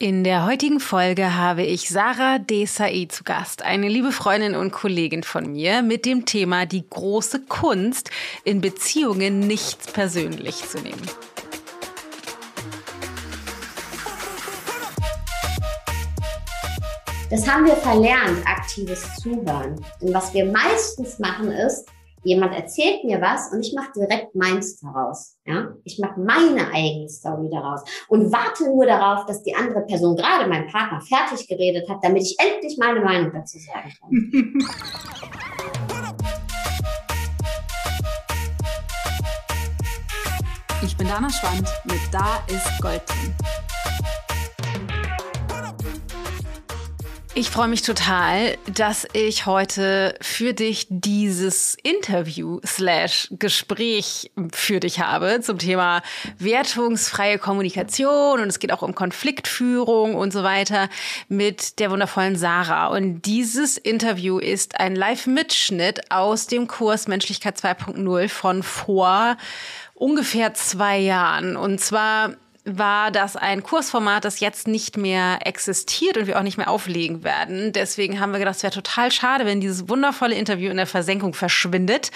In der heutigen Folge habe ich Sarah Desai zu Gast, eine liebe Freundin und Kollegin von mir, mit dem Thema die große Kunst, in Beziehungen nichts persönlich zu nehmen. Das haben wir verlernt, aktives Zuhören. Und was wir meistens machen ist, jemand erzählt mir was und ich mache direkt meins daraus. Ja? Ich mache meine eigene Story daraus und warte nur darauf, dass die andere Person, gerade mein Partner, fertig geredet hat, damit ich endlich meine Meinung dazu sagen kann. Ich bin Dana Schwand mit Da ist Gold drin. Ich freue mich total, dass ich heute für dich dieses Interview slash Gespräch für dich habe zum Thema wertungsfreie Kommunikation und es geht auch um Konfliktführung und so weiter mit der wundervollen Sarah. Und dieses Interview ist ein Live-Mitschnitt aus dem Kurs Menschlichkeit 2.0 von vor ungefähr zwei Jahren. Und zwar war das ein Kursformat, das jetzt nicht mehr existiert und wir auch nicht mehr auflegen werden. Deswegen haben wir gedacht, es wäre total schade, wenn dieses wundervolle Interview in der Versenkung verschwindet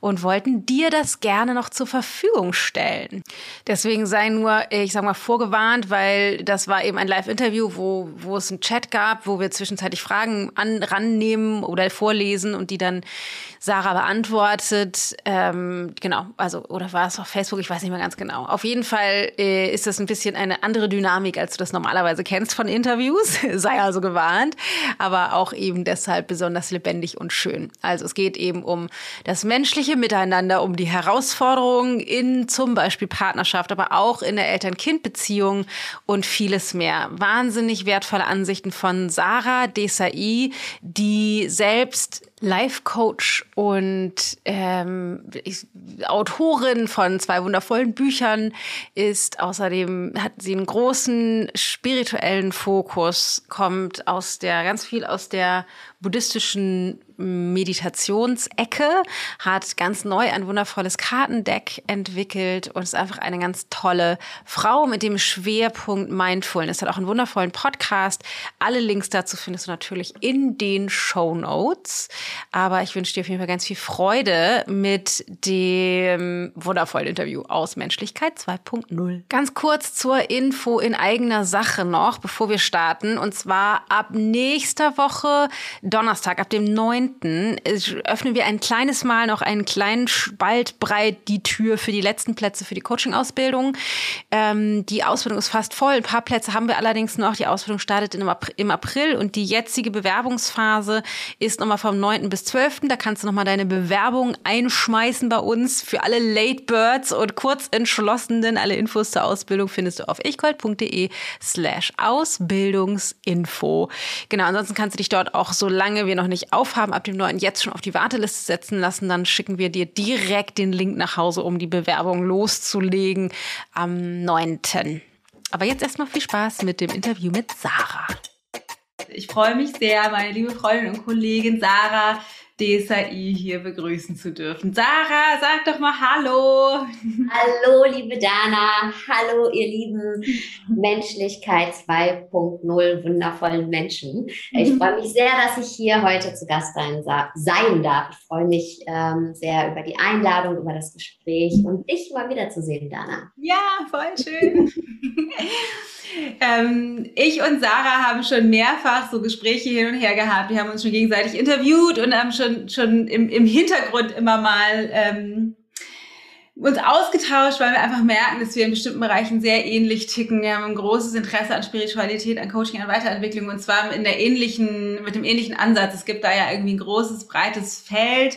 und wollten dir das gerne noch zur Verfügung stellen. Deswegen sei nur, ich sag mal, vorgewarnt, weil das war eben ein Live-Interview, wo, wo es einen Chat gab, wo wir zwischenzeitlich Fragen an, rannehmen oder vorlesen und die dann Sarah beantwortet. Ähm, genau, also, oder war es auf Facebook? Ich weiß nicht mehr ganz genau. Auf jeden Fall äh, ist das ein bisschen eine andere Dynamik, als du das normalerweise kennst von Interviews. Sei also gewarnt. Aber auch eben deshalb besonders lebendig und schön. Also es geht eben um das menschliche Miteinander, um die Herausforderungen in zum Beispiel Partnerschaft, aber auch in der Eltern-Kind-Beziehung und vieles mehr. Wahnsinnig wertvolle Ansichten von Sarah Desai, die selbst Life-Coach und ähm, Autorin von zwei wundervollen Büchern ist. Außerdem hat sie einen großen spirituellen Fokus, kommt aus der ganz viel aus der buddhistischen Meditationsecke, hat ganz neu ein wundervolles Kartendeck entwickelt und ist einfach eine ganz tolle Frau mit dem Schwerpunkt Mindfulness. Hat auch einen wundervollen Podcast. Alle Links dazu findest du natürlich in den Show Notes. Aber ich wünsche dir auf jeden Fall ganz viel Freude mit dem wundervollen Interview aus Menschlichkeit 2.0. Ganz kurz zur Info in eigener Sache noch, bevor wir starten. Und zwar ab nächster Woche Donnerstag, ab dem 9. öffnen wir ein kleines Mal noch einen kleinen Spalt breit die Tür für die letzten Plätze für die Coaching-Ausbildung. Ähm, die Ausbildung ist fast voll. Ein paar Plätze haben wir allerdings noch. Die Ausbildung startet im April und die jetzige Bewerbungsphase ist nochmal vom 9. bis 12. Da kannst du nochmal deine Bewerbung einschmeißen bei uns für alle Late Birds und Kurzentschlossenen. Alle Infos zur Ausbildung findest du auf ichgold.de slash Ausbildungsinfo. Genau, ansonsten kannst du dich dort auch so solange wir noch nicht aufhaben, ab dem 9. jetzt schon auf die Warteliste setzen lassen. Dann schicken wir dir direkt den Link nach Hause, um die Bewerbung loszulegen am 9. Aber jetzt erstmal viel Spaß mit dem Interview mit Sarah. Ich freue mich sehr, meine liebe Freundin und Kollegin Sarah DSAI hier begrüßen zu dürfen. Sarah, sag doch mal Hallo. Hallo, liebe Dana. Hallo, ihr lieben Menschlichkeit 2.0 wundervollen Menschen. Ich freue mich sehr, dass ich hier heute zu Gast sein, sein darf. Ich freue mich ähm, sehr über die Einladung, über das Gespräch und dich mal wiederzusehen, Dana. Ja, voll schön. Ähm, ich und Sarah haben schon mehrfach so Gespräche hin und her gehabt. Wir haben uns schon gegenseitig interviewt und haben schon, schon im, im Hintergrund immer mal ähm, uns ausgetauscht, weil wir einfach merken, dass wir in bestimmten Bereichen sehr ähnlich ticken. Wir haben ein großes Interesse an Spiritualität, an Coaching, an Weiterentwicklung und zwar in der ähnlichen, mit dem ähnlichen Ansatz. Es gibt da ja irgendwie ein großes, breites Feld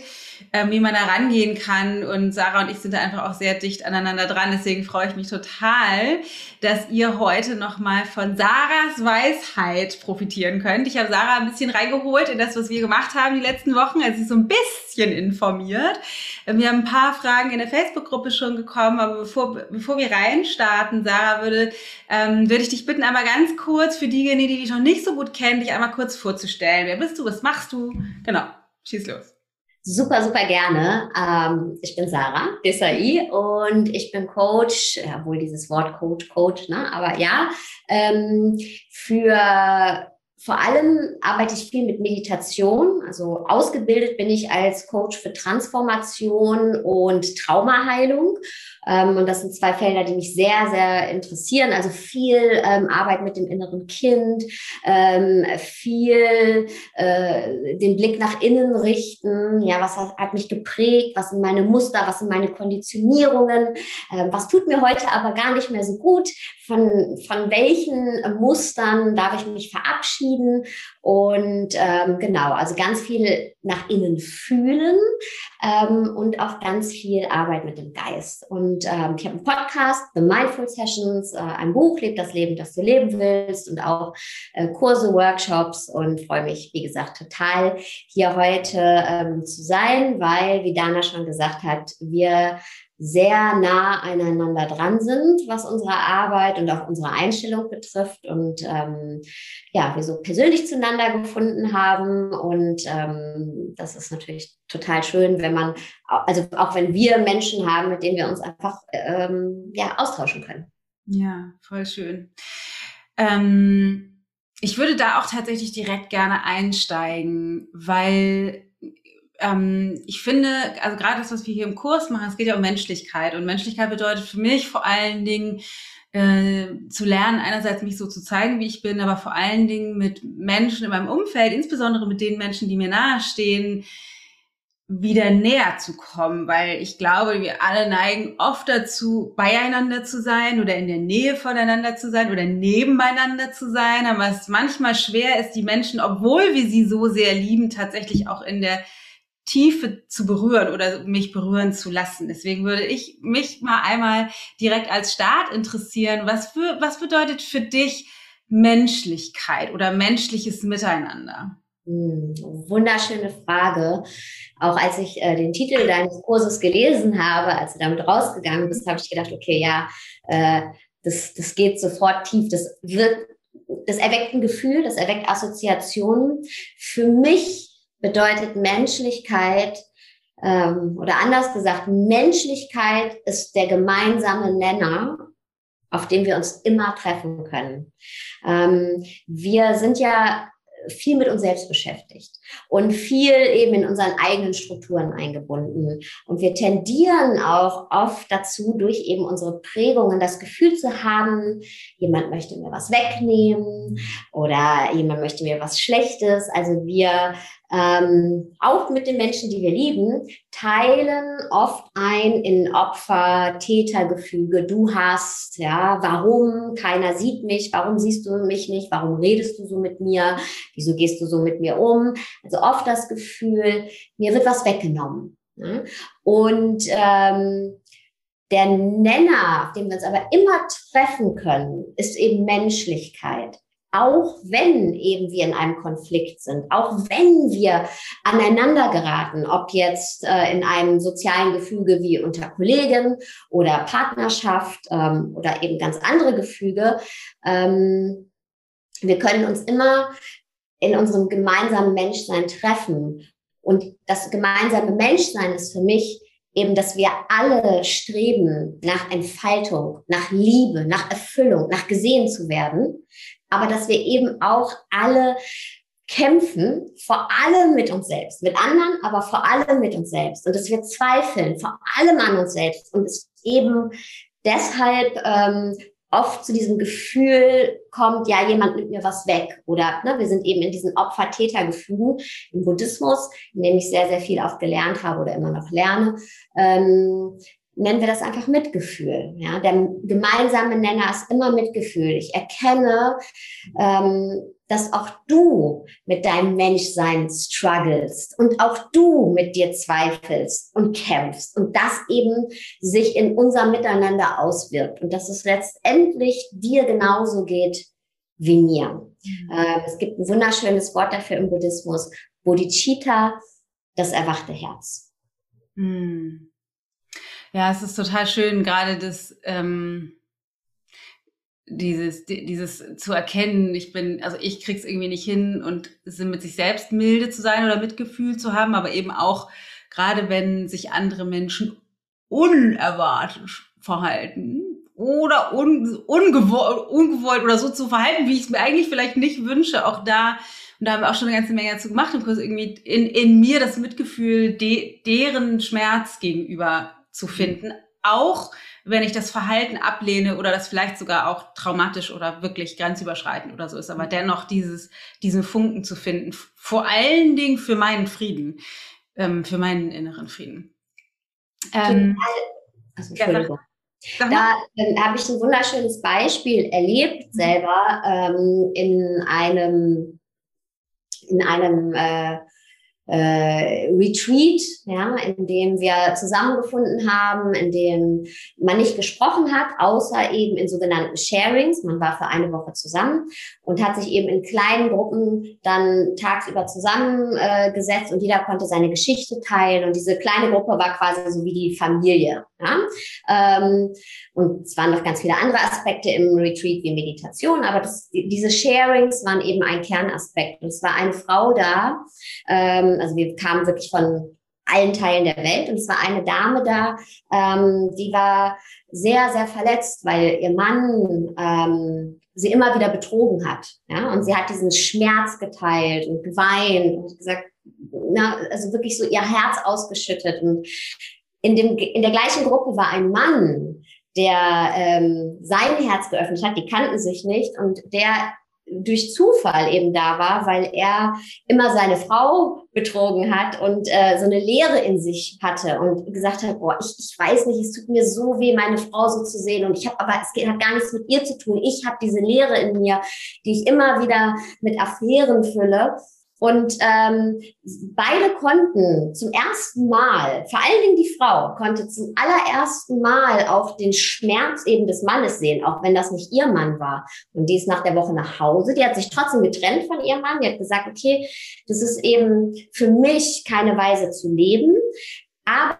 ähm, wie man da rangehen kann. Und Sarah und ich sind da einfach auch sehr dicht aneinander dran. Deswegen freue ich mich total, dass ihr heute nochmal von Sarahs Weisheit profitieren könnt. Ich habe Sarah ein bisschen reingeholt in das, was wir gemacht haben die letzten Wochen. Also sie so ein bisschen informiert. Ähm, wir haben ein paar Fragen in der Facebook-Gruppe schon gekommen, aber bevor, bevor wir reinstarten, Sarah, würde, ähm, würde ich dich bitten, einmal ganz kurz für diejenigen, die dich noch nicht so gut kennen, dich einmal kurz vorzustellen. Wer bist du? Was machst du? Genau. Schieß los. Super, super gerne. Ähm, ich bin Sarah Desai und ich bin Coach, ja, wohl dieses Wort Coach, Coach, ne? aber ja, ähm, für vor allem arbeite ich viel mit Meditation. Also ausgebildet bin ich als Coach für Transformation und Traumaheilung. Ähm, und das sind zwei Felder, die mich sehr, sehr interessieren. Also viel ähm, Arbeit mit dem inneren Kind, ähm, viel äh, den Blick nach innen richten. Ja, was hat, hat, mich geprägt? Was sind meine Muster? Was sind meine Konditionierungen? Ähm, was tut mir heute aber gar nicht mehr so gut? Von, von welchen Mustern darf ich mich verabschieden? Und ähm, genau, also ganz viel nach innen fühlen ähm, und auch ganz viel Arbeit mit dem Geist. Und ähm, ich habe einen Podcast, The Mindful Sessions, äh, ein Buch, Leb das Leben, das du leben willst und auch äh, Kurse, Workshops und freue mich, wie gesagt, total hier heute ähm, zu sein, weil, wie Dana schon gesagt hat, wir sehr nah aneinander dran sind, was unsere Arbeit und auch unsere Einstellung betrifft und ähm, ja, wir so persönlich zueinander gefunden haben und ähm, das ist natürlich total schön, wenn man, also auch wenn wir Menschen haben, mit denen wir uns einfach ähm, ja, austauschen können. Ja, voll schön. Ähm, ich würde da auch tatsächlich direkt gerne einsteigen, weil ähm, ich finde, also gerade das, was wir hier im Kurs machen, es geht ja um Menschlichkeit. Und Menschlichkeit bedeutet für mich vor allen Dingen, äh, zu lernen, einerseits mich so zu zeigen, wie ich bin, aber vor allen Dingen mit Menschen in meinem Umfeld, insbesondere mit den Menschen, die mir nahestehen, wieder näher zu kommen, weil ich glaube, wir alle neigen oft dazu, beieinander zu sein oder in der Nähe voneinander zu sein oder nebeneinander zu sein, aber es manchmal schwer ist, die Menschen, obwohl wir sie so sehr lieben, tatsächlich auch in der Tiefe zu berühren oder mich berühren zu lassen. Deswegen würde ich mich mal einmal direkt als Start interessieren. Was für, was bedeutet für dich Menschlichkeit oder menschliches Miteinander? Hm, wunderschöne Frage. Auch als ich äh, den Titel deines Kurses gelesen habe, als du damit rausgegangen bist, habe ich gedacht, okay, ja, äh, das, das geht sofort tief. Das wird, das erweckt ein Gefühl, das erweckt Assoziationen. Für mich bedeutet Menschlichkeit ähm, oder anders gesagt, Menschlichkeit ist der gemeinsame Nenner, auf dem wir uns immer treffen können. Ähm, wir sind ja viel mit uns selbst beschäftigt und viel eben in unseren eigenen Strukturen eingebunden. Und wir tendieren auch oft dazu, durch eben unsere Prägungen das Gefühl zu haben, jemand möchte mir was wegnehmen oder jemand möchte mir was Schlechtes. Also wir ähm, auch mit den Menschen, die wir lieben, teilen oft ein in Opfer-Täter-Gefüge. Du hast, ja, warum? Keiner sieht mich. Warum siehst du mich nicht? Warum redest du so mit mir? Wieso gehst du so mit mir um? Also oft das Gefühl, mir wird was weggenommen. Ne? Und ähm, der Nenner, auf dem wir uns aber immer treffen können, ist eben Menschlichkeit auch wenn eben wir in einem Konflikt sind, auch wenn wir aneinander geraten, ob jetzt äh, in einem sozialen Gefüge wie unter Kollegen oder Partnerschaft ähm, oder eben ganz andere Gefüge, ähm, wir können uns immer in unserem gemeinsamen Menschsein treffen. Und das gemeinsame Menschsein ist für mich eben, dass wir alle streben nach Entfaltung, nach Liebe, nach Erfüllung, nach gesehen zu werden aber dass wir eben auch alle kämpfen, vor allem mit uns selbst, mit anderen, aber vor allem mit uns selbst. Und dass wir zweifeln, vor allem an uns selbst. Und es eben deshalb ähm, oft zu diesem Gefühl kommt, ja, jemand nimmt mir was weg. Oder ne, wir sind eben in diesen Opfer-Täter-Gefügen im Buddhismus, in dem ich sehr, sehr viel auch gelernt habe oder immer noch lerne. Ähm, nennen wir das einfach Mitgefühl. Ja, der gemeinsame Nenner ist immer Mitgefühl. Ich erkenne, ähm, dass auch du mit deinem Menschsein struggles und auch du mit dir zweifelst und kämpfst und das eben sich in unser Miteinander auswirkt und dass es letztendlich dir genauso geht wie mir. Äh, es gibt ein wunderschönes Wort dafür im Buddhismus, Bodhicitta, das erwachte Herz. Mhm. Ja, es ist total schön, gerade das, ähm, dieses, dieses zu erkennen, ich bin, also ich krieg's irgendwie nicht hin und mit sich selbst milde zu sein oder Mitgefühl zu haben, aber eben auch gerade wenn sich andere Menschen unerwartet verhalten oder un, ungewollt, ungewollt oder so zu verhalten, wie ich es mir eigentlich vielleicht nicht wünsche, auch da und da haben wir auch schon eine ganze Menge dazu gemacht im Kurs, irgendwie in, in mir das Mitgefühl de, deren Schmerz gegenüber zu finden. Auch wenn ich das Verhalten ablehne oder das vielleicht sogar auch traumatisch oder wirklich grenzüberschreitend oder so ist, aber dennoch dieses, diesen Funken zu finden, vor allen Dingen für meinen Frieden, ähm, für meinen inneren Frieden. Ähm, also, Entschuldigung. Ja, da ähm, habe ich ein wunderschönes Beispiel erlebt selber ähm, in einem in einem äh, äh, Retreat, ja, in dem wir zusammengefunden haben, in dem man nicht gesprochen hat, außer eben in sogenannten Sharings. Man war für eine Woche zusammen und hat sich eben in kleinen Gruppen dann tagsüber zusammengesetzt äh, und jeder konnte seine Geschichte teilen und diese kleine Gruppe war quasi so wie die Familie. Ja? Ähm, und es waren noch ganz viele andere Aspekte im Retreat wie Meditation, aber das, diese Sharings waren eben ein Kernaspekt. Und es war eine Frau da, ähm, also wir kamen wirklich von allen Teilen der Welt und es war eine Dame da, ähm, die war sehr, sehr verletzt, weil ihr Mann ähm, sie immer wieder betrogen hat. Ja? Und sie hat diesen Schmerz geteilt und geweint und gesagt, na, also wirklich so ihr Herz ausgeschüttet. Und in, dem, in der gleichen Gruppe war ein Mann, der ähm, sein Herz geöffnet hat, die kannten sich nicht und der durch Zufall eben da war, weil er immer seine Frau betrogen hat und äh, so eine Leere in sich hatte und gesagt hat, boah, ich, ich weiß nicht, es tut mir so weh, meine Frau so zu sehen und ich habe aber es hat gar nichts mit ihr zu tun. Ich habe diese Leere in mir, die ich immer wieder mit Affären fülle und ähm, beide konnten zum ersten Mal, vor allen Dingen die Frau, konnte zum allerersten Mal auch den Schmerz eben des Mannes sehen, auch wenn das nicht ihr Mann war. Und die ist nach der Woche nach Hause. Die hat sich trotzdem getrennt von ihrem Mann. Die hat gesagt, okay, das ist eben für mich keine Weise zu leben. Aber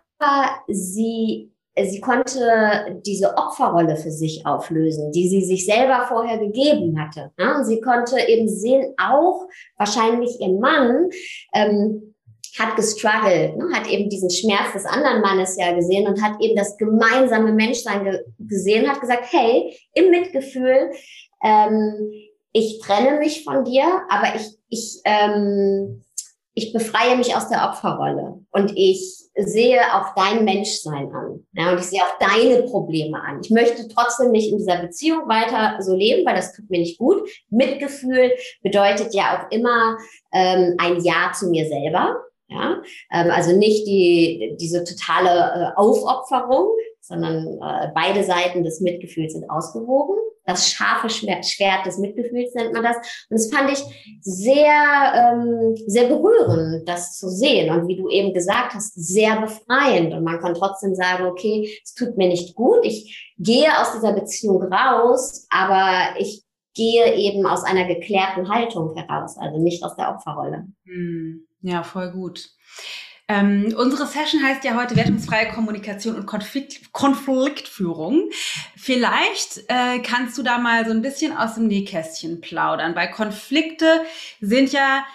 sie sie konnte diese Opferrolle für sich auflösen, die sie sich selber vorher gegeben hatte. Und sie konnte eben sehen, auch wahrscheinlich ihr Mann ähm, hat gestruggelt, ne, hat eben diesen Schmerz des anderen Mannes ja gesehen und hat eben das gemeinsame Menschsein ge gesehen, hat gesagt, hey, im Mitgefühl, ähm, ich trenne mich von dir, aber ich, ich, ähm, ich befreie mich aus der Opferrolle und ich sehe auch dein Menschsein an. Ja, und ich sehe auch deine Probleme an. Ich möchte trotzdem nicht in dieser Beziehung weiter so leben, weil das tut mir nicht gut. Mitgefühl bedeutet ja auch immer ähm, ein Ja zu mir selber. Ja, ähm, also nicht die, diese totale äh, Aufopferung, sondern äh, beide Seiten des Mitgefühls sind ausgewogen. Das scharfe Schwert des Mitgefühls nennt man das. Und das fand ich sehr, ähm, sehr berührend, das zu sehen. Und wie du eben gesagt hast, sehr befreiend. Und man kann trotzdem sagen, okay, es tut mir nicht gut. Ich gehe aus dieser Beziehung raus, aber ich gehe eben aus einer geklärten Haltung heraus, also nicht aus der Opferrolle. Hm. Ja, voll gut. Ähm, unsere Session heißt ja heute wertungsfreie Kommunikation und Konflikt, Konfliktführung. Vielleicht äh, kannst du da mal so ein bisschen aus dem Nähkästchen plaudern, weil Konflikte sind ja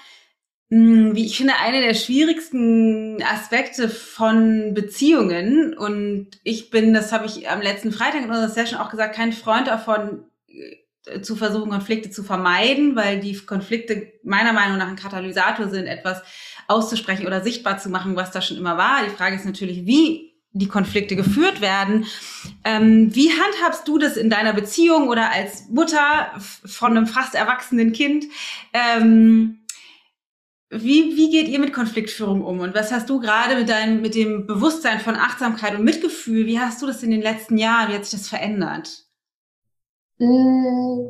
hm, wie ich finde, eine der schwierigsten Aspekte von Beziehungen. Und ich bin, das habe ich am letzten Freitag in unserer Session auch gesagt, kein Freund davon, äh, zu versuchen, Konflikte zu vermeiden, weil die Konflikte meiner Meinung nach ein Katalysator sind, etwas auszusprechen oder sichtbar zu machen, was da schon immer war. Die Frage ist natürlich, wie die Konflikte geführt werden. Ähm, wie handhabst du das in deiner Beziehung oder als Mutter von einem fast erwachsenen Kind? Ähm, wie, wie geht ihr mit Konfliktführung um? Und was hast du gerade mit deinem, mit dem Bewusstsein von Achtsamkeit und Mitgefühl? Wie hast du das in den letzten Jahren? Wie hat sich das verändert? Mm.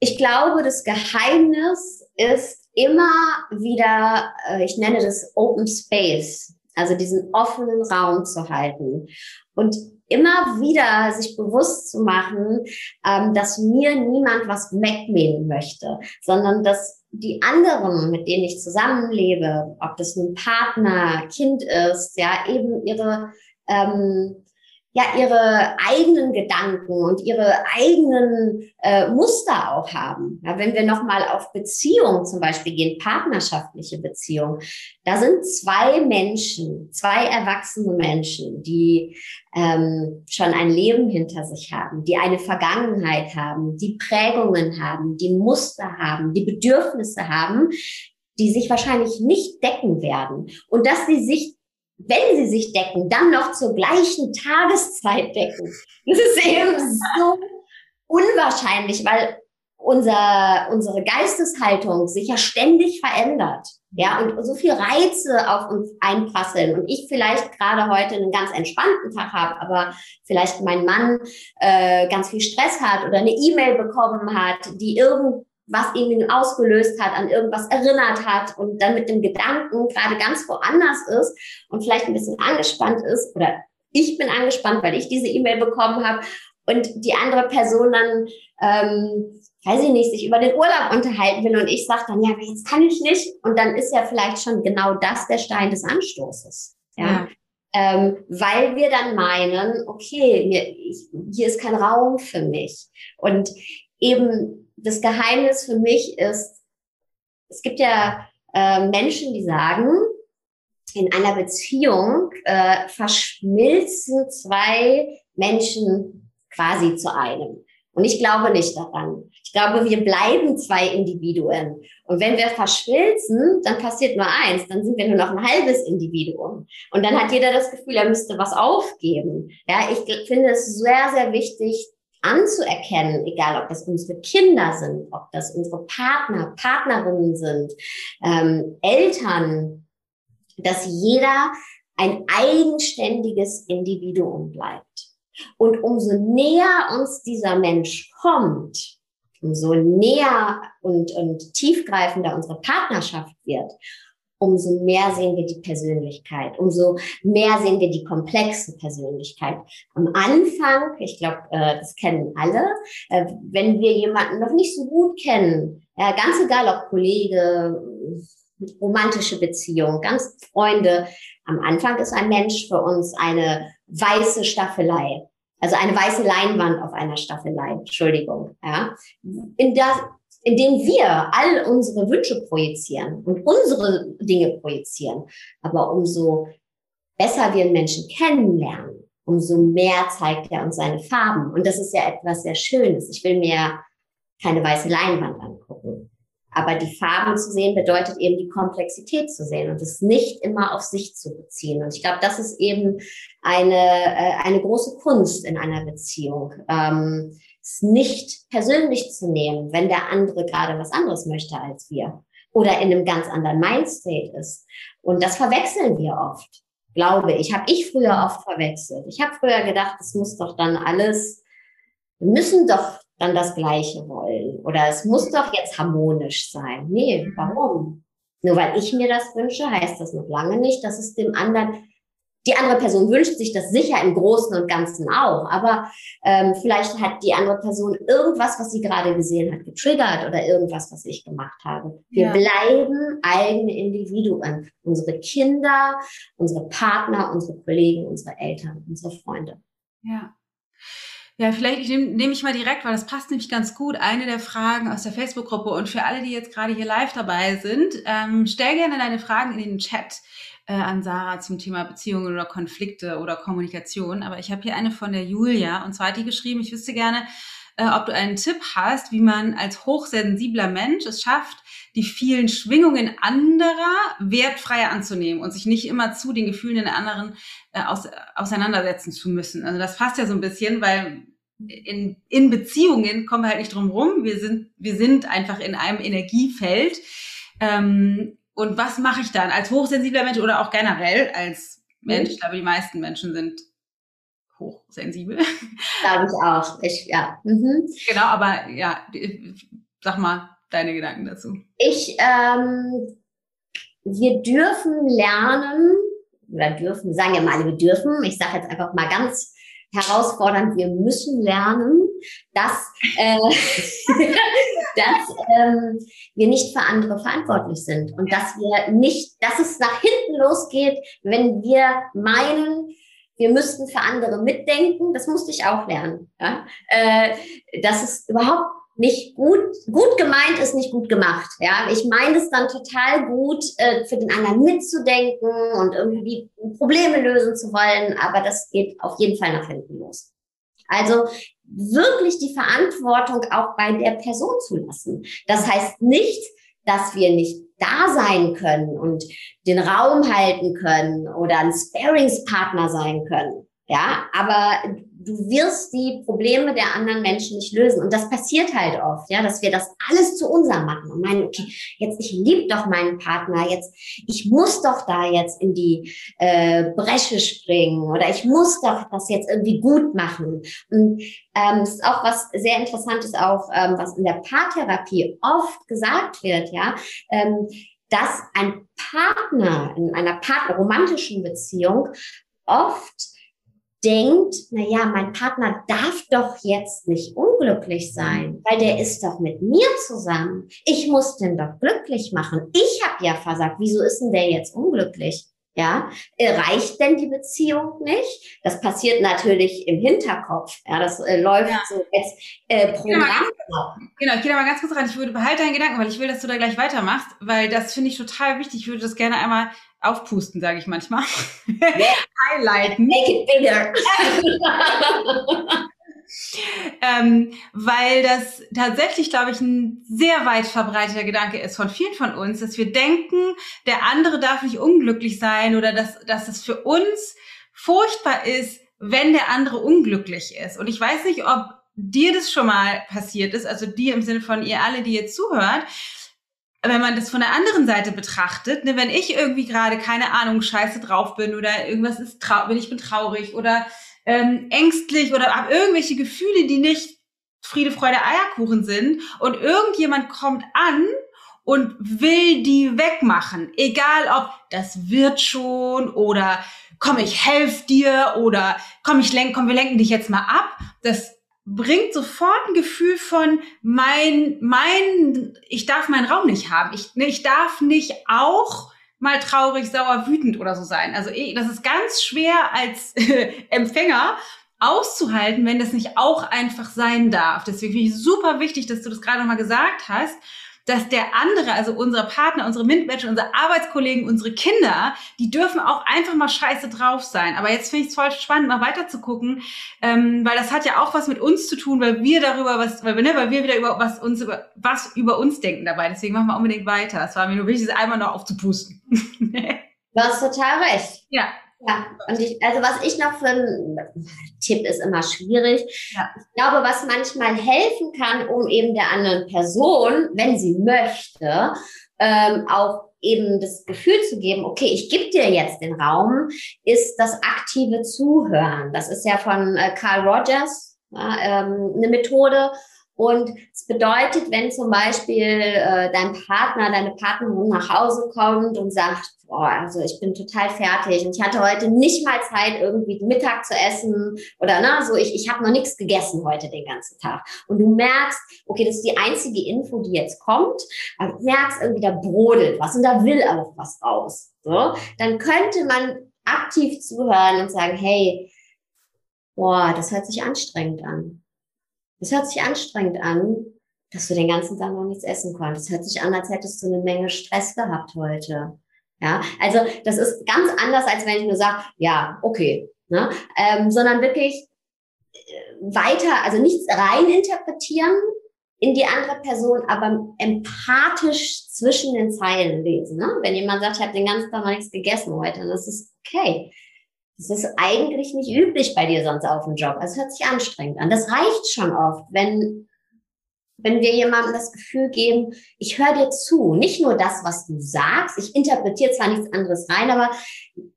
Ich glaube, das Geheimnis ist immer wieder, äh, ich nenne das Open Space, also diesen offenen Raum zu halten. Und immer wieder sich bewusst zu machen, ähm, dass mir niemand was wegnehmen möchte, sondern dass die anderen, mit denen ich zusammenlebe, ob das ein Partner, Kind ist, ja, eben ihre ähm, ja ihre eigenen Gedanken und ihre eigenen äh, Muster auch haben. Ja, wenn wir nochmal auf Beziehungen zum Beispiel gehen, partnerschaftliche Beziehungen, da sind zwei Menschen, zwei erwachsene Menschen, die ähm, schon ein Leben hinter sich haben, die eine Vergangenheit haben, die Prägungen haben, die Muster haben, die Bedürfnisse haben, die sich wahrscheinlich nicht decken werden. Und dass sie sich wenn sie sich decken, dann noch zur gleichen Tageszeit decken. Das ist eben so unwahrscheinlich, weil unser, unsere Geisteshaltung sich ja ständig verändert. Ja, und so viel Reize auf uns einprasseln. Und ich vielleicht gerade heute einen ganz entspannten Tag habe, aber vielleicht mein Mann äh, ganz viel Stress hat oder eine E-Mail bekommen hat, die irgend was ihn ausgelöst hat, an irgendwas erinnert hat und dann mit dem Gedanken gerade ganz woanders ist und vielleicht ein bisschen angespannt ist oder ich bin angespannt, weil ich diese E-Mail bekommen habe und die andere Person dann, ähm, weiß ich nicht, sich über den Urlaub unterhalten will und ich sage dann, ja, jetzt kann ich nicht und dann ist ja vielleicht schon genau das der Stein des Anstoßes. Ja. ja. Ähm, weil wir dann meinen, okay, hier, ich, hier ist kein Raum für mich. Und eben das Geheimnis für mich ist, es gibt ja äh, Menschen, die sagen, in einer Beziehung äh, verschmilzen zwei Menschen quasi zu einem. Und ich glaube nicht daran. Ich glaube, wir bleiben zwei Individuen. Und wenn wir verschmilzen, dann passiert nur eins, dann sind wir nur noch ein halbes Individuum. Und dann hat jeder das Gefühl, er müsste was aufgeben. Ja, ich finde es sehr, sehr wichtig, anzuerkennen, egal ob das unsere Kinder sind, ob das unsere Partner, Partnerinnen sind, ähm, Eltern, dass jeder ein eigenständiges Individuum bleibt. Und umso näher uns dieser Mensch kommt, umso näher und, und tiefgreifender unsere Partnerschaft wird, umso mehr sehen wir die Persönlichkeit, umso mehr sehen wir die komplexe Persönlichkeit. Am Anfang, ich glaube, äh, das kennen alle, äh, wenn wir jemanden noch nicht so gut kennen, äh, ganz egal ob Kollege, romantische Beziehung, ganz Freunde, am Anfang ist ein Mensch für uns eine weiße Staffelei. Also eine weiße Leinwand auf einer Staffelei, Entschuldigung. Ja. In der, indem wir all unsere Wünsche projizieren und unsere Dinge projizieren. Aber umso besser wir einen Menschen kennenlernen, umso mehr zeigt er uns seine Farben. Und das ist ja etwas sehr Schönes. Ich will mir keine weiße Leinwand angucken. Aber die Farben zu sehen bedeutet eben die Komplexität zu sehen und es nicht immer auf sich zu beziehen. Und ich glaube, das ist eben eine, äh, eine große Kunst in einer Beziehung. Ähm, es nicht persönlich zu nehmen, wenn der andere gerade was anderes möchte als wir oder in einem ganz anderen Mindstate ist. Und das verwechseln wir oft, glaube ich. Habe ich früher oft verwechselt. Ich habe früher gedacht, es muss doch dann alles, wir müssen doch dann das Gleiche wollen oder es muss doch jetzt harmonisch sein. Nee, warum? Nur weil ich mir das wünsche, heißt das noch lange nicht, dass es dem anderen die andere Person wünscht sich das sicher im Großen und Ganzen auch, aber ähm, vielleicht hat die andere Person irgendwas, was sie gerade gesehen hat, getriggert oder irgendwas, was ich gemacht habe. Wir ja. bleiben eigene Individuen. Unsere Kinder, unsere Partner, unsere Kollegen, unsere Eltern, unsere Freunde. Ja. Ja, vielleicht nehme nehm ich mal direkt, weil das passt nämlich ganz gut, eine der Fragen aus der Facebook-Gruppe. Und für alle, die jetzt gerade hier live dabei sind, ähm, stell gerne deine Fragen in den Chat äh, an Sarah zum Thema Beziehungen oder Konflikte oder Kommunikation. Aber ich habe hier eine von der Julia und zwar hat die geschrieben, ich wüsste gerne, äh, ob du einen Tipp hast, wie man als hochsensibler Mensch es schafft, die vielen Schwingungen anderer wertfreier anzunehmen und sich nicht immer zu den Gefühlen der anderen äh, aus, auseinandersetzen zu müssen. Also das passt ja so ein bisschen, weil in, in Beziehungen kommen wir halt nicht drum rum. Wir sind, wir sind einfach in einem Energiefeld. Ähm, und was mache ich dann als hochsensibler Mensch oder auch generell als Mensch? Ich glaube, die meisten Menschen sind hochsensibel. Glaube ich auch. Ich, ja. Mhm. Genau, aber ja, sag mal deine Gedanken dazu. Ich, ähm, wir dürfen lernen, oder dürfen, sagen ja mal wir dürfen, ich sage jetzt einfach mal ganz herausfordernd, wir müssen lernen, dass, äh, dass ähm, wir nicht für andere verantwortlich sind und dass wir nicht, dass es nach hinten losgeht, wenn wir meinen, wir müssten für andere mitdenken. Das musste ich auch lernen. Ja? Äh, dass es überhaupt nicht gut, gut gemeint ist nicht gut gemacht. Ja, ich meine es dann total gut, äh, für den anderen mitzudenken und irgendwie Probleme lösen zu wollen, aber das geht auf jeden Fall nach hinten los. Also wirklich die Verantwortung auch bei der Person zu lassen. Das heißt nicht, dass wir nicht da sein können und den Raum halten können oder ein Sparingspartner sein können. Ja, aber du wirst die Probleme der anderen Menschen nicht lösen. Und das passiert halt oft, ja, dass wir das alles zu unserem machen und meinen, okay, jetzt ich liebe doch meinen Partner, jetzt ich muss doch da jetzt in die äh, Bresche springen oder ich muss doch das jetzt irgendwie gut machen. Und ähm, es ist auch was sehr Interessantes, auch ähm, was in der Paartherapie oft gesagt wird, ja. Ähm, dass ein Partner in einer partnerromantischen Beziehung oft denkt, na ja, mein Partner darf doch jetzt nicht unglücklich sein, weil der ist doch mit mir zusammen. Ich muss den doch glücklich machen. Ich habe ja versagt. Wieso ist denn der jetzt unglücklich? Ja, äh, reicht denn die Beziehung nicht? Das passiert natürlich im Hinterkopf. Ja, das äh, läuft ja. so als äh, Programm. Genau, genau, ich gehe da mal ganz kurz rein. Ich würde behalte deinen Gedanken, weil ich will, dass du da gleich weitermachst, weil das finde ich total wichtig. Ich würde das gerne einmal aufpusten, sage ich manchmal. Highlighten. Make it bigger. ähm, weil das tatsächlich, glaube ich, ein sehr weit verbreiteter Gedanke ist von vielen von uns, dass wir denken, der andere darf nicht unglücklich sein oder dass, dass es für uns furchtbar ist, wenn der andere unglücklich ist. Und ich weiß nicht, ob dir das schon mal passiert ist, also dir im Sinne von ihr alle, die jetzt zuhört, wenn man das von der anderen Seite betrachtet, ne, wenn ich irgendwie gerade keine Ahnung scheiße drauf bin oder irgendwas ist trau wenn ich bin traurig oder ähm, ängstlich oder habe irgendwelche Gefühle, die nicht Friede, Freude, Eierkuchen sind und irgendjemand kommt an und will die wegmachen, egal ob das wird schon oder komm ich helf dir oder komm ich lenk, komm wir lenken dich jetzt mal ab, das bringt sofort ein Gefühl von mein, mein, ich darf meinen Raum nicht haben. Ich, ne, ich darf nicht auch mal traurig, sauer, wütend oder so sein. Also ich, das ist ganz schwer als Empfänger auszuhalten, wenn das nicht auch einfach sein darf. Deswegen finde ich super wichtig, dass du das gerade nochmal gesagt hast, dass der andere, also unsere Partner, unsere Mitmenschen, unsere Arbeitskollegen, unsere Kinder, die dürfen auch einfach mal scheiße drauf sein. Aber jetzt finde ich es voll spannend, mal weiter zu gucken, ähm, weil das hat ja auch was mit uns zu tun, weil wir darüber was, weil wir, ne, weil wir wieder über was uns über was über uns denken dabei. Deswegen machen wir unbedingt weiter. Es war mir nur wichtig, es einmal noch aufzupusten. du hast total recht. Ja. Ja, und ich, also was ich noch für ein Tipp ist immer schwierig. Ja. Ich glaube, was manchmal helfen kann, um eben der anderen Person, wenn sie möchte, ähm, auch eben das Gefühl zu geben, okay, ich gebe dir jetzt den Raum, ist das aktive Zuhören. Das ist ja von äh, Carl Rogers ja, ähm, eine Methode. Und es bedeutet, wenn zum Beispiel äh, dein Partner, deine Partnerin nach Hause kommt und sagt, oh, also ich bin total fertig und ich hatte heute nicht mal Zeit, irgendwie Mittag zu essen oder na, so ich, ich habe noch nichts gegessen heute den ganzen Tag. Und du merkst, okay, das ist die einzige Info, die jetzt kommt, aber du merkst irgendwie, da brodelt was und da will auch was raus. So, dann könnte man aktiv zuhören und sagen, hey, boah, das hört sich anstrengend an. Das hört sich anstrengend an, dass du den ganzen Tag noch nichts essen konntest. Das hört sich an, als hättest du eine Menge Stress gehabt heute. Ja, also das ist ganz anders, als wenn ich nur sage, ja, okay, ne? ähm, sondern wirklich äh, weiter, also nichts rein interpretieren in die andere Person, aber empathisch zwischen den Zeilen lesen. Ne? Wenn jemand sagt, ich habe den ganzen Tag noch nichts gegessen heute, dann ist es okay. Das ist eigentlich nicht üblich bei dir sonst auf dem Job. Also es hört sich anstrengend an. Das reicht schon oft, wenn wenn wir jemandem das Gefühl geben, ich höre dir zu, nicht nur das, was du sagst, ich interpretiere zwar nichts anderes rein, aber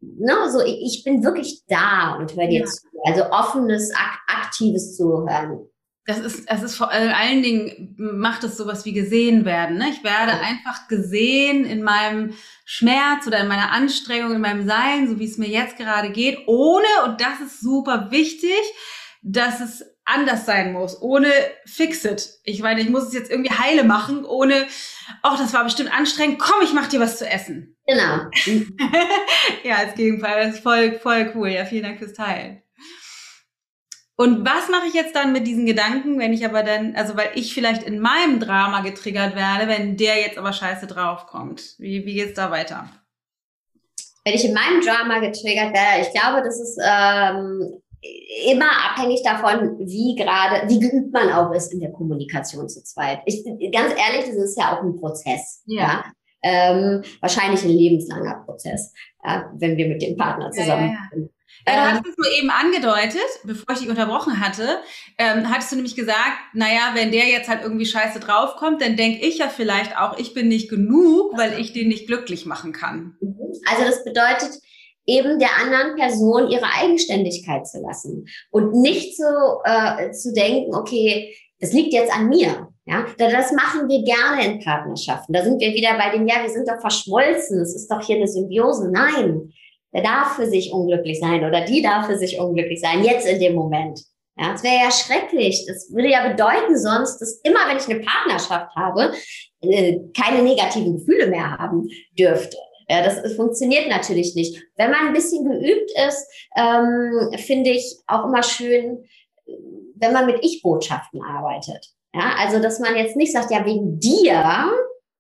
ne, so, ich bin wirklich da und höre dir ja. zu. Also offenes, ak aktives Zuhören. Das ist, es ist vor allen Dingen, macht es sowas wie gesehen werden. Ne? Ich werde ja. einfach gesehen in meinem Schmerz oder in meiner Anstrengung, in meinem Sein, so wie es mir jetzt gerade geht, ohne, und das ist super wichtig, dass es anders sein muss, ohne fix it. Ich meine, ich muss es jetzt irgendwie heile machen, ohne, ach, das war bestimmt anstrengend, komm, ich mach dir was zu essen. Genau. ja, als Gegenfall, das ist voll, voll cool. Ja, vielen Dank fürs Teilen. Und was mache ich jetzt dann mit diesen Gedanken, wenn ich aber dann, also weil ich vielleicht in meinem Drama getriggert werde, wenn der jetzt aber scheiße draufkommt? Wie, wie geht's da weiter? Wenn ich in meinem Drama getriggert werde, ich glaube, das ist ähm, immer abhängig davon, wie gerade, wie geübt man auch ist in der Kommunikation zu zweit. Ich, ganz ehrlich, das ist ja auch ein Prozess. Ja. ja? Ähm, wahrscheinlich ein lebenslanger Prozess, ja, wenn wir mit dem Partner zusammen ja, sind. Ja, du hast es nur eben angedeutet, bevor ich dich unterbrochen hatte, ähm, hattest du nämlich gesagt, naja, wenn der jetzt halt irgendwie scheiße draufkommt, dann denke ich ja vielleicht auch, ich bin nicht genug, weil ich den nicht glücklich machen kann. Mhm. Also das bedeutet, eben der anderen Person ihre Eigenständigkeit zu lassen und nicht so äh, zu denken, okay, das liegt jetzt an mir. Ja, das machen wir gerne in Partnerschaften. Da sind wir wieder bei dem, ja, wir sind doch verschmolzen. Es ist doch hier eine Symbiose. Nein, der darf für sich unglücklich sein oder die darf für sich unglücklich sein, jetzt in dem Moment. Ja, das wäre ja schrecklich. Das würde ja bedeuten sonst, dass immer, wenn ich eine Partnerschaft habe, äh, keine negativen Gefühle mehr haben dürfte. Ja, das, das funktioniert natürlich nicht. Wenn man ein bisschen geübt ist, ähm, finde ich auch immer schön, wenn man mit Ich-Botschaften arbeitet. Ja, also dass man jetzt nicht sagt, ja, wegen dir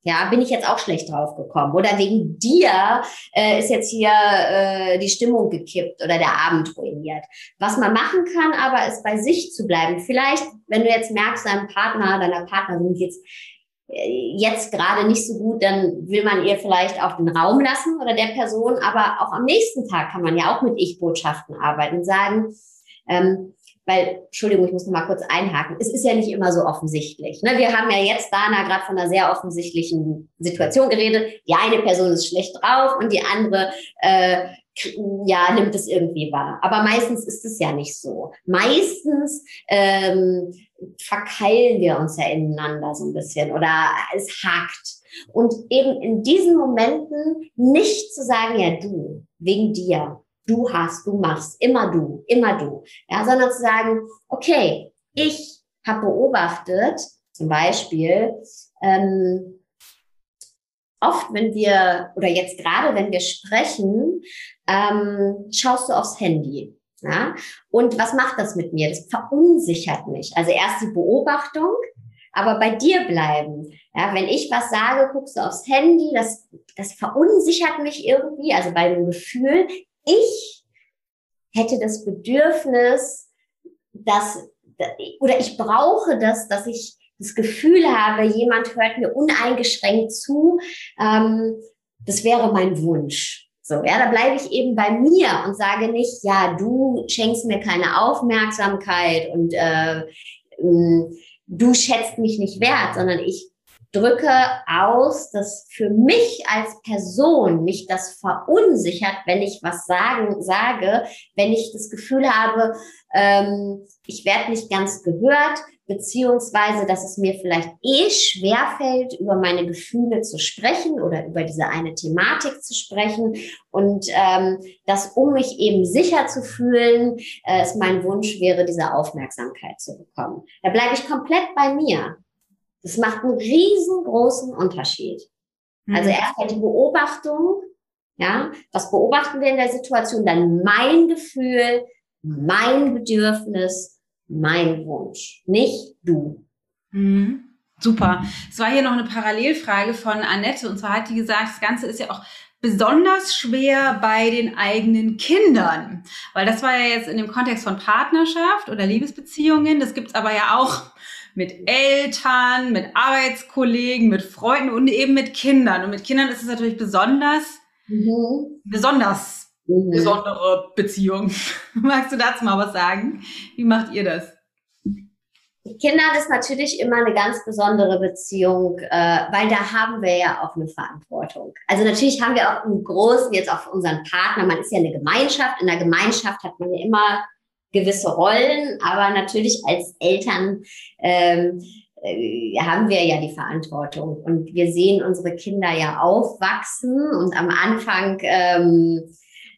ja, bin ich jetzt auch schlecht drauf gekommen. Oder wegen dir äh, ist jetzt hier äh, die Stimmung gekippt oder der Abend ruiniert. Was man machen kann, aber ist bei sich zu bleiben. Vielleicht, wenn du jetzt merkst, deinem Partner, deiner Partnerin geht's äh, jetzt gerade nicht so gut, dann will man ihr vielleicht auch den Raum lassen oder der Person. Aber auch am nächsten Tag kann man ja auch mit Ich-Botschaften arbeiten und sagen, ähm, weil, Entschuldigung, ich muss noch mal kurz einhaken, es ist ja nicht immer so offensichtlich. Ne? Wir haben ja jetzt, Dana, gerade von einer sehr offensichtlichen Situation geredet. Die eine Person ist schlecht drauf und die andere äh, ja, nimmt es irgendwie wahr. Aber meistens ist es ja nicht so. Meistens ähm, verkeilen wir uns ja ineinander so ein bisschen oder es hakt. Und eben in diesen Momenten nicht zu sagen, ja, du, wegen dir, du hast, du machst, immer du, immer du. Ja, sondern zu sagen, okay, ich habe beobachtet, zum Beispiel, ähm, oft, wenn wir, oder jetzt gerade, wenn wir sprechen, ähm, schaust du aufs Handy. Ja? Und was macht das mit mir? Das verunsichert mich. Also erst die Beobachtung, aber bei dir bleiben. Ja, wenn ich was sage, guckst du aufs Handy, das, das verunsichert mich irgendwie, also bei dem Gefühl, ich hätte das Bedürfnis, dass, oder ich brauche das, dass ich das Gefühl habe, jemand hört mir uneingeschränkt zu. Ähm, das wäre mein Wunsch. So, ja, da bleibe ich eben bei mir und sage nicht, ja, du schenkst mir keine Aufmerksamkeit und äh, ähm, du schätzt mich nicht wert, sondern ich drücke aus, dass für mich als Person mich das verunsichert, wenn ich was sagen sage, wenn ich das Gefühl habe, ähm, ich werde nicht ganz gehört, beziehungsweise dass es mir vielleicht eh schwerfällt, über meine Gefühle zu sprechen oder über diese eine Thematik zu sprechen. Und ähm, das, um mich eben sicher zu fühlen, äh, ist mein Wunsch wäre, diese Aufmerksamkeit zu bekommen. Da bleibe ich komplett bei mir. Das macht einen riesengroßen Unterschied. Mhm. Also erstmal die Beobachtung, ja, was beobachten wir in der Situation, dann mein Gefühl, mein Bedürfnis, mein Wunsch, nicht du. Mhm. Super. Es war hier noch eine Parallelfrage von Annette und zwar hat die gesagt, das Ganze ist ja auch besonders schwer bei den eigenen Kindern, weil das war ja jetzt in dem Kontext von Partnerschaft oder Liebesbeziehungen, das gibt's aber ja auch mit Eltern, mit Arbeitskollegen, mit Freunden und eben mit Kindern. Und mit Kindern ist es natürlich besonders, mhm. besonders mhm. besondere Beziehung. Magst du dazu mal was sagen? Wie macht ihr das? Kindern ist natürlich immer eine ganz besondere Beziehung, äh, weil da haben wir ja auch eine Verantwortung. Also natürlich haben wir auch einen großen jetzt auf unseren Partner. Man ist ja eine Gemeinschaft. In der Gemeinschaft hat man ja immer gewisse Rollen, aber natürlich als Eltern ähm, äh, haben wir ja die Verantwortung und wir sehen unsere Kinder ja aufwachsen und am Anfang ähm,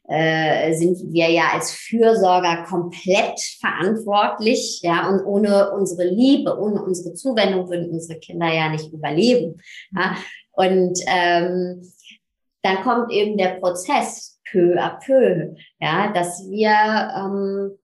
äh, sind wir ja als Fürsorger komplett verantwortlich, ja, und ohne unsere Liebe, ohne unsere Zuwendung würden unsere Kinder ja nicht überleben. Ja? Und ähm, dann kommt eben der Prozess peu à peu, ja, dass wir ähm,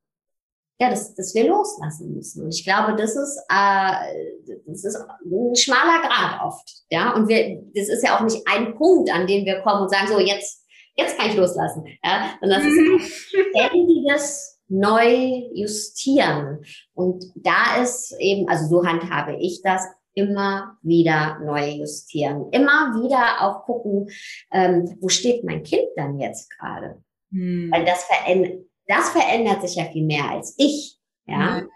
ja, dass, dass wir loslassen müssen. Und ich glaube, das ist, äh, das ist ein schmaler Grad oft. Ja, und wir, das ist ja auch nicht ein Punkt, an dem wir kommen und sagen, so, jetzt, jetzt kann ich loslassen. Ja, sondern das ist ein ständiges neu justieren. Und da ist eben, also so handhabe ich das, immer wieder neu justieren. Immer wieder auch gucken, ähm, wo steht mein Kind dann jetzt gerade? Hm. Weil das verändert, das verändert sich ja viel mehr als ich. Ja. Mhm.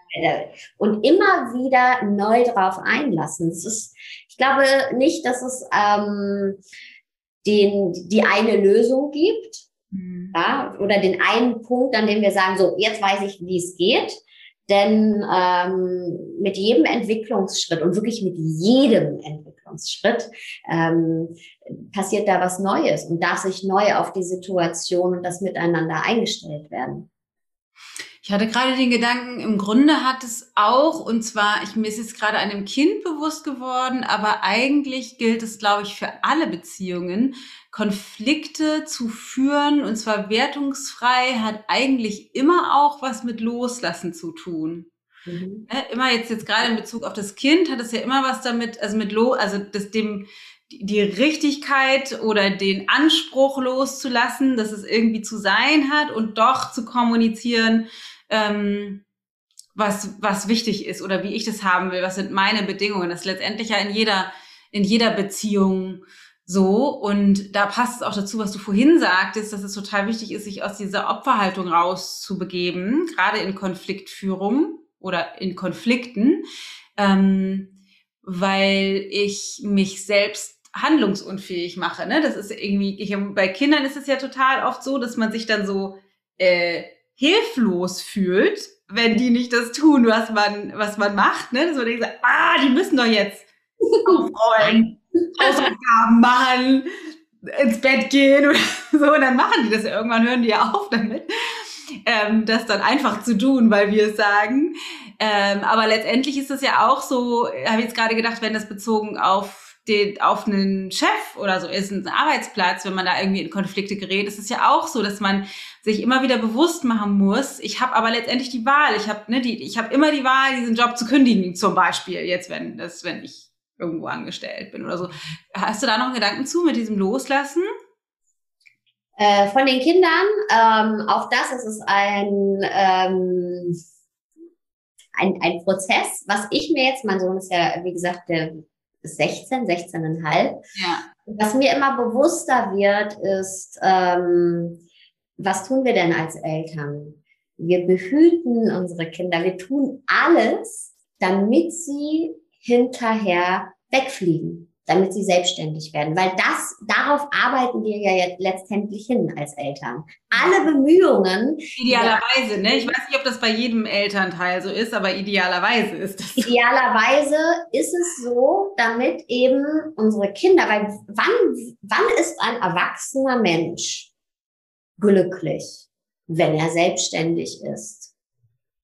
Und immer wieder neu drauf einlassen. Es ist, ich glaube nicht, dass es ähm, den, die eine Lösung gibt. Mhm. Ja, oder den einen Punkt, an dem wir sagen, so, jetzt weiß ich, wie es geht. Denn ähm, mit jedem Entwicklungsschritt und wirklich mit jedem Entwicklungsschritt ähm, passiert da was Neues und darf sich neu auf die Situation und das Miteinander eingestellt werden. Ich hatte gerade den Gedanken, im Grunde hat es auch, und zwar, ich, mir ist jetzt gerade einem Kind bewusst geworden, aber eigentlich gilt es, glaube ich, für alle Beziehungen, Konflikte zu führen, und zwar wertungsfrei, hat eigentlich immer auch was mit Loslassen zu tun. Mhm. Ne, immer jetzt, jetzt gerade in Bezug auf das Kind hat es ja immer was damit, also mit Lo, also das dem, die Richtigkeit oder den Anspruch loszulassen, dass es irgendwie zu sein hat und doch zu kommunizieren, ähm, was, was wichtig ist oder wie ich das haben will, was sind meine Bedingungen. Das ist letztendlich ja in jeder, in jeder Beziehung so. Und da passt es auch dazu, was du vorhin sagtest, dass es total wichtig ist, sich aus dieser Opferhaltung rauszubegeben, gerade in Konfliktführung oder in Konflikten, ähm, weil ich mich selbst handlungsunfähig mache. Ne? Das ist irgendwie, ich, bei Kindern ist es ja total oft so, dass man sich dann so äh, hilflos fühlt, wenn die nicht das tun, was man, was man macht. Ne? Dass man denkt, ah, die müssen doch jetzt aufräumen, Hausaufgaben machen, ins Bett gehen oder so. Und dann machen die das ja irgendwann, hören die ja auf damit, ähm, das dann einfach zu tun, weil wir es sagen. Ähm, aber letztendlich ist es ja auch so, habe ich jetzt gerade gedacht, wenn das bezogen auf den, auf einen Chef oder so ist, ein Arbeitsplatz, wenn man da irgendwie in Konflikte gerät, ist es ja auch so, dass man sich immer wieder bewusst machen muss. Ich habe aber letztendlich die Wahl. Ich habe ne, die, ich habe immer die Wahl, diesen Job zu kündigen, zum Beispiel jetzt, wenn das, wenn ich irgendwo angestellt bin oder so. Hast du da noch einen Gedanken zu mit diesem Loslassen? Äh, von den Kindern, ähm, auch das ist es ein, ähm, ein, ein Prozess, was ich mir jetzt, mein Sohn ist ja, wie gesagt, der 16, 16,5. Ja. Was mir immer bewusster wird, ist, ähm, was tun wir denn als Eltern? Wir behüten unsere Kinder. Wir tun alles, damit sie hinterher wegfliegen damit sie selbstständig werden. Weil das, darauf arbeiten wir ja jetzt letztendlich hin als Eltern. Alle Bemühungen. Idealerweise, ne? Ich weiß nicht, ob das bei jedem Elternteil so ist, aber idealerweise ist das. Idealerweise ist es so, damit eben unsere Kinder, weil wann, wann ist ein erwachsener Mensch glücklich, wenn er selbstständig ist?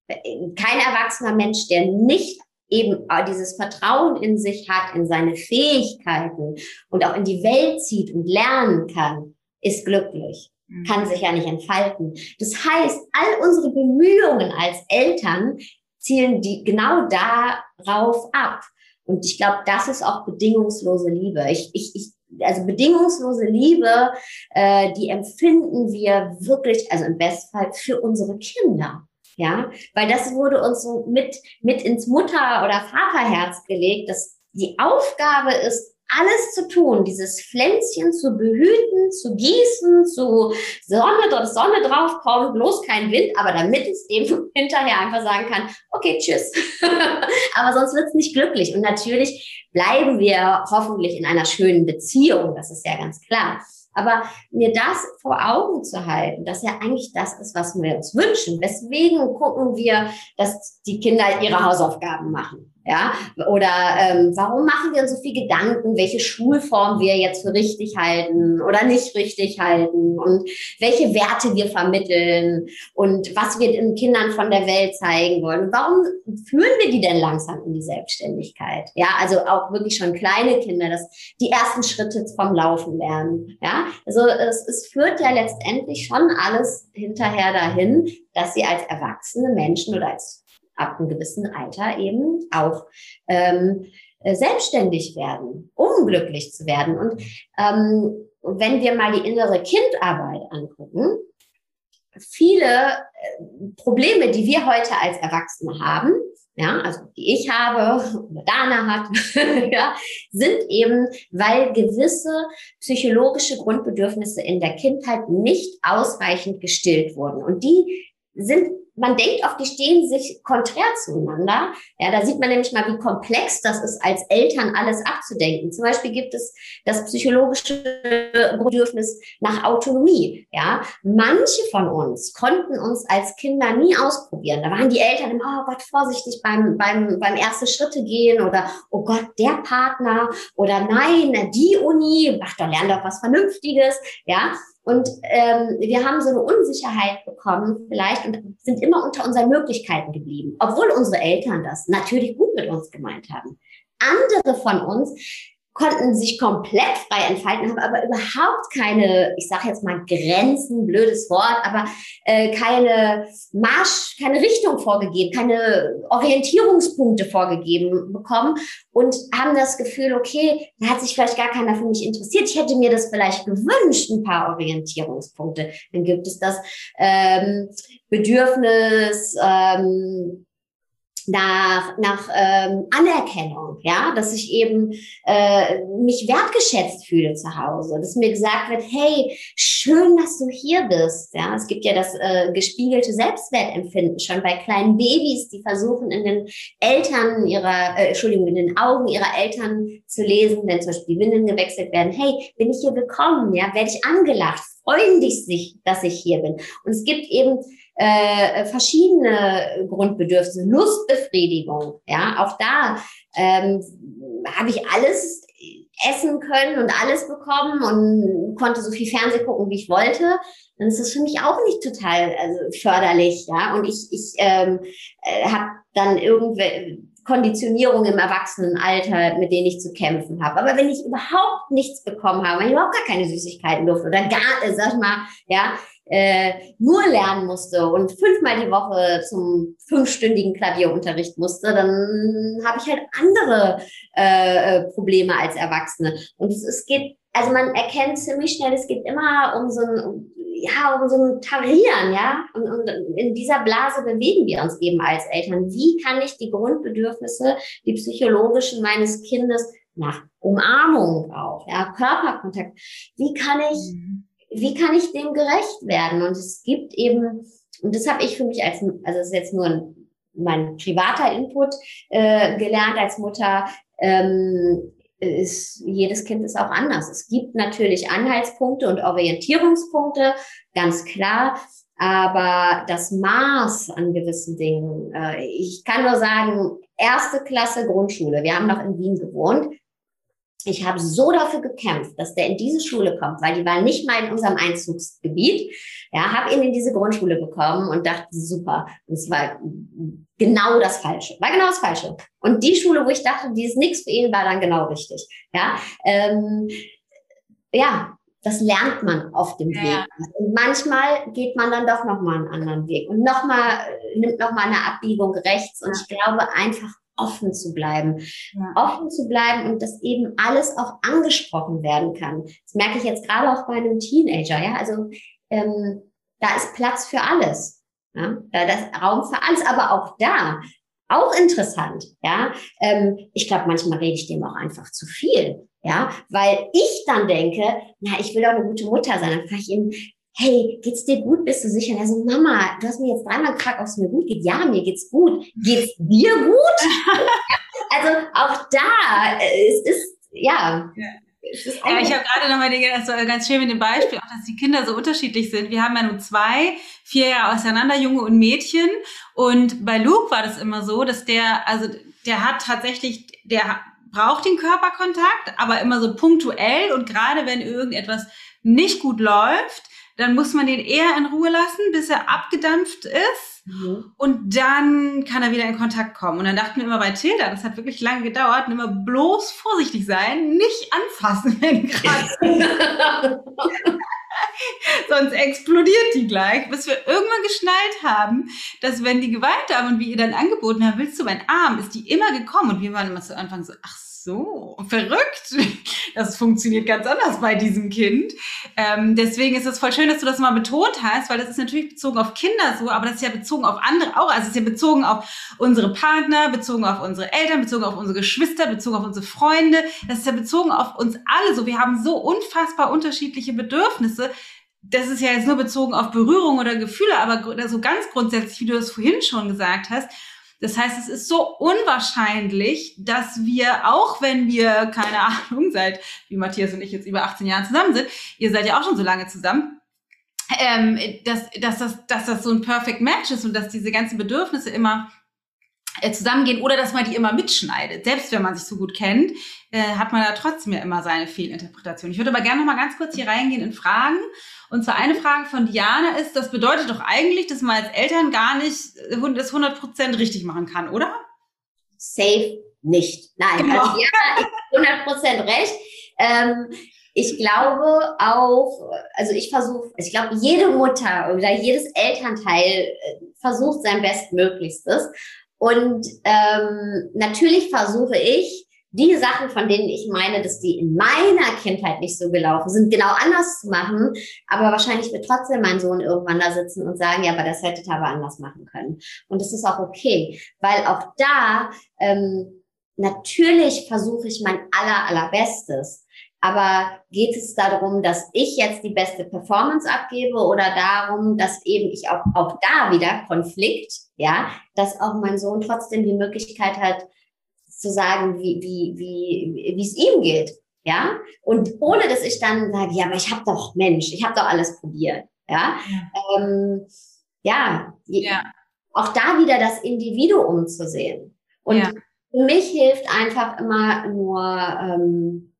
Kein erwachsener Mensch, der nicht eben dieses Vertrauen in sich hat, in seine Fähigkeiten und auch in die Welt zieht und lernen kann, ist glücklich, mhm. kann sich ja nicht entfalten. Das heißt, all unsere Bemühungen als Eltern zielen die genau darauf ab. Und ich glaube, das ist auch bedingungslose Liebe. Ich, ich, ich, also bedingungslose Liebe, äh, die empfinden wir wirklich, also im Bestfall für unsere Kinder. Ja, weil das wurde uns so mit, mit ins Mutter- oder Vaterherz gelegt, dass die Aufgabe ist, alles zu tun, dieses Pflänzchen zu behüten, zu gießen, zu Sonne, dass Sonne draufkommt, bloß kein Wind, aber damit es eben hinterher einfach sagen kann, okay, tschüss. aber sonst wird es nicht glücklich. Und natürlich bleiben wir hoffentlich in einer schönen Beziehung, das ist ja ganz klar. Aber mir das vor Augen zu halten, dass ja eigentlich das ist, was wir uns wünschen. Weswegen gucken wir, dass die Kinder ihre Hausaufgaben machen? Ja, oder ähm, warum machen wir uns so viel Gedanken, welche Schulform wir jetzt für richtig halten oder nicht richtig halten und welche Werte wir vermitteln und was wir den Kindern von der Welt zeigen wollen. Warum führen wir die denn langsam in die Selbstständigkeit? Ja, also auch wirklich schon kleine Kinder, dass die ersten Schritte vom Laufen lernen. Ja, also es, es führt ja letztendlich schon alles hinterher dahin, dass sie als erwachsene Menschen oder als ab einem gewissen Alter eben auch ähm, äh, selbstständig werden, um glücklich zu werden. Und ähm, wenn wir mal die innere Kindarbeit angucken, viele äh, Probleme, die wir heute als Erwachsene haben, ja, also die ich habe oder Dana hat, ja, sind eben, weil gewisse psychologische Grundbedürfnisse in der Kindheit nicht ausreichend gestillt wurden. Und die sind man denkt oft, die stehen sich konträr zueinander. Ja, da sieht man nämlich mal, wie komplex das ist, als Eltern alles abzudenken. Zum Beispiel gibt es das psychologische Bedürfnis nach Autonomie. Ja, manche von uns konnten uns als Kinder nie ausprobieren. Da waren die Eltern immer, oh Gott, vorsichtig beim, beim, beim erste Schritte gehen oder, oh Gott, der Partner oder nein, die Uni, ach, da lern doch was Vernünftiges. Ja, und ähm, wir haben so eine Unsicherheit bekommen vielleicht und sind immer unter unseren Möglichkeiten geblieben, obwohl unsere Eltern das natürlich gut mit uns gemeint haben. Andere von uns konnten sich komplett frei entfalten, haben aber überhaupt keine, ich sage jetzt mal Grenzen, blödes Wort, aber äh, keine Marsch, keine Richtung vorgegeben, keine Orientierungspunkte vorgegeben bekommen und haben das Gefühl, okay, da hat sich vielleicht gar keiner für mich interessiert. Ich hätte mir das vielleicht gewünscht, ein paar Orientierungspunkte. Dann gibt es das ähm, Bedürfnis, ähm, nach, nach ähm, Anerkennung, ja, dass ich eben äh, mich wertgeschätzt fühle zu Hause, dass mir gesagt wird, hey, schön, dass du hier bist, ja, es gibt ja das äh, gespiegelte Selbstwertempfinden schon bei kleinen Babys, die versuchen in den Eltern ihrer, äh, Entschuldigung, in den Augen ihrer Eltern zu lesen, wenn zum Beispiel die Windeln gewechselt werden, hey, bin ich hier willkommen, ja, werde ich angelacht, freuen dich sich, dass ich hier bin. Und es gibt eben äh, verschiedene Grundbedürfnisse, Lustbefriedigung, ja, auch da ähm, habe ich alles essen können und alles bekommen und konnte so viel Fernsehen gucken, wie ich wollte, dann ist das für mich auch nicht total also, förderlich, ja. Und ich, ich ähm, äh, habe dann irgendwelche Konditionierung im Erwachsenenalter, mit denen ich zu kämpfen habe. Aber wenn ich überhaupt nichts bekommen habe, wenn ich überhaupt gar keine Süßigkeiten durfte oder gar, äh, sag mal, ja, äh, nur lernen musste und fünfmal die Woche zum fünfstündigen Klavierunterricht musste, dann habe ich halt andere äh, äh, Probleme als Erwachsene. Und es, es geht, also man erkennt ziemlich schnell, es geht immer um so ein, ja, um so ein Tarieren, ja. Und, und in dieser Blase bewegen wir uns eben als Eltern. Wie kann ich die Grundbedürfnisse, die psychologischen meines Kindes nach Umarmung auch, ja, Körperkontakt, wie kann ich mhm wie kann ich dem gerecht werden? Und es gibt eben, und das habe ich für mich als, also das ist jetzt nur ein, mein privater Input äh, gelernt als Mutter, ähm, ist, jedes Kind ist auch anders. Es gibt natürlich Anhaltspunkte und Orientierungspunkte, ganz klar. Aber das Maß an gewissen Dingen, äh, ich kann nur sagen, erste Klasse Grundschule. Wir haben noch in Wien gewohnt ich habe so dafür gekämpft, dass der in diese Schule kommt, weil die war nicht mal in unserem Einzugsgebiet. Ja, habe ihn in diese Grundschule bekommen und dachte, super, das war genau das Falsche. War genau das Falsche. Und die Schule, wo ich dachte, die ist nichts für ihn, war dann genau richtig. Ja, ähm, ja, das lernt man auf dem ja. Weg. Und manchmal geht man dann doch nochmal einen anderen Weg und nochmal, nimmt nochmal eine Abbiegung rechts. Und ich glaube einfach offen zu bleiben. Ja. Offen zu bleiben und dass eben alles auch angesprochen werden kann. Das merke ich jetzt gerade auch bei einem Teenager, ja. Also ähm, da ist Platz für alles. Ja? Da ist Raum für alles, aber auch da, auch interessant, ja. Ähm, ich glaube, manchmal rede ich dem auch einfach zu viel. Ja, weil ich dann denke, na, ich will auch eine gute Mutter sein. Dann frage ich ihn, hey, geht's dir gut? Bist du sicher? Und er so, Mama, du hast mir jetzt dreimal gefragt, ob es mir gut geht. Ja, mir geht's gut. Geht's dir gut? also auch da, äh, es ist, ja. ja. Ja, ich habe gerade nochmal das war ganz schön mit dem Beispiel, auch dass die Kinder so unterschiedlich sind. Wir haben ja nur zwei, vier Jahre auseinander, Junge und Mädchen. Und bei Luke war das immer so, dass der, also der hat tatsächlich, der braucht den Körperkontakt, aber immer so punktuell und gerade wenn irgendetwas nicht gut läuft, dann muss man den eher in Ruhe lassen, bis er abgedampft ist. Mhm. Und dann kann er wieder in Kontakt kommen. Und dann dachten wir immer bei Tilda, das hat wirklich lange gedauert, immer bloß vorsichtig sein, nicht anfassen, wenn gerade. Sonst explodiert die gleich, bis wir irgendwann geschnallt haben, dass wenn die Gewaltdame und wie ihr dann angeboten haben, willst du meinen Arm, ist die immer gekommen und wir waren immer zu Anfang so, ach so, verrückt. Das funktioniert ganz anders bei diesem Kind. Ähm, deswegen ist es voll schön, dass du das mal betont hast, weil das ist natürlich bezogen auf Kinder so, aber das ist ja bezogen auf andere auch. Also es ist ja bezogen auf unsere Partner, bezogen auf unsere Eltern, bezogen auf unsere Geschwister, bezogen auf unsere Freunde. Das ist ja bezogen auf uns alle so. Wir haben so unfassbar unterschiedliche Bedürfnisse das ist ja jetzt nur bezogen auf Berührung oder Gefühle, aber so ganz grundsätzlich, wie du das vorhin schon gesagt hast, das heißt, es ist so unwahrscheinlich, dass wir, auch wenn wir, keine Ahnung, seit, wie Matthias und ich jetzt über 18 Jahren zusammen sind, ihr seid ja auch schon so lange zusammen, ähm, dass, dass, das, dass das so ein Perfect Match ist und dass diese ganzen Bedürfnisse immer zusammengehen oder dass man die immer mitschneidet. Selbst wenn man sich so gut kennt, äh, hat man da trotzdem ja immer seine Fehlinterpretation. Ich würde aber gerne noch mal ganz kurz hier reingehen in Fragen und zwar eine Frage von Diana ist, das bedeutet doch eigentlich, dass man als Eltern gar nicht das 100% richtig machen kann, oder? Safe nicht. Nein, genau. also Diana ist 100% recht. Ähm, ich glaube auch, also ich versuche, ich glaube, jede Mutter oder jedes Elternteil äh, versucht sein Bestmöglichstes. Und ähm, natürlich versuche ich, die Sachen, von denen ich meine, dass die in meiner Kindheit nicht so gelaufen sind, genau anders zu machen. Aber wahrscheinlich wird trotzdem mein Sohn irgendwann da sitzen und sagen, ja, aber das hättet ihr aber anders machen können. Und das ist auch okay, weil auch da ähm, natürlich versuche ich mein aller allerbestes. Aber geht es darum, dass ich jetzt die beste Performance abgebe oder darum, dass eben ich auch, auch da wieder Konflikt, ja, dass auch mein Sohn trotzdem die Möglichkeit hat, zu sagen, wie, wie, wie, wie es ihm geht. Ja, und ohne dass ich dann sage, ja, aber ich habe doch Mensch, ich habe doch alles probiert. Ja, ja. Ähm, ja, ja, auch da wieder das Individuum zu sehen. Und für mich hilft einfach immer nur ähm,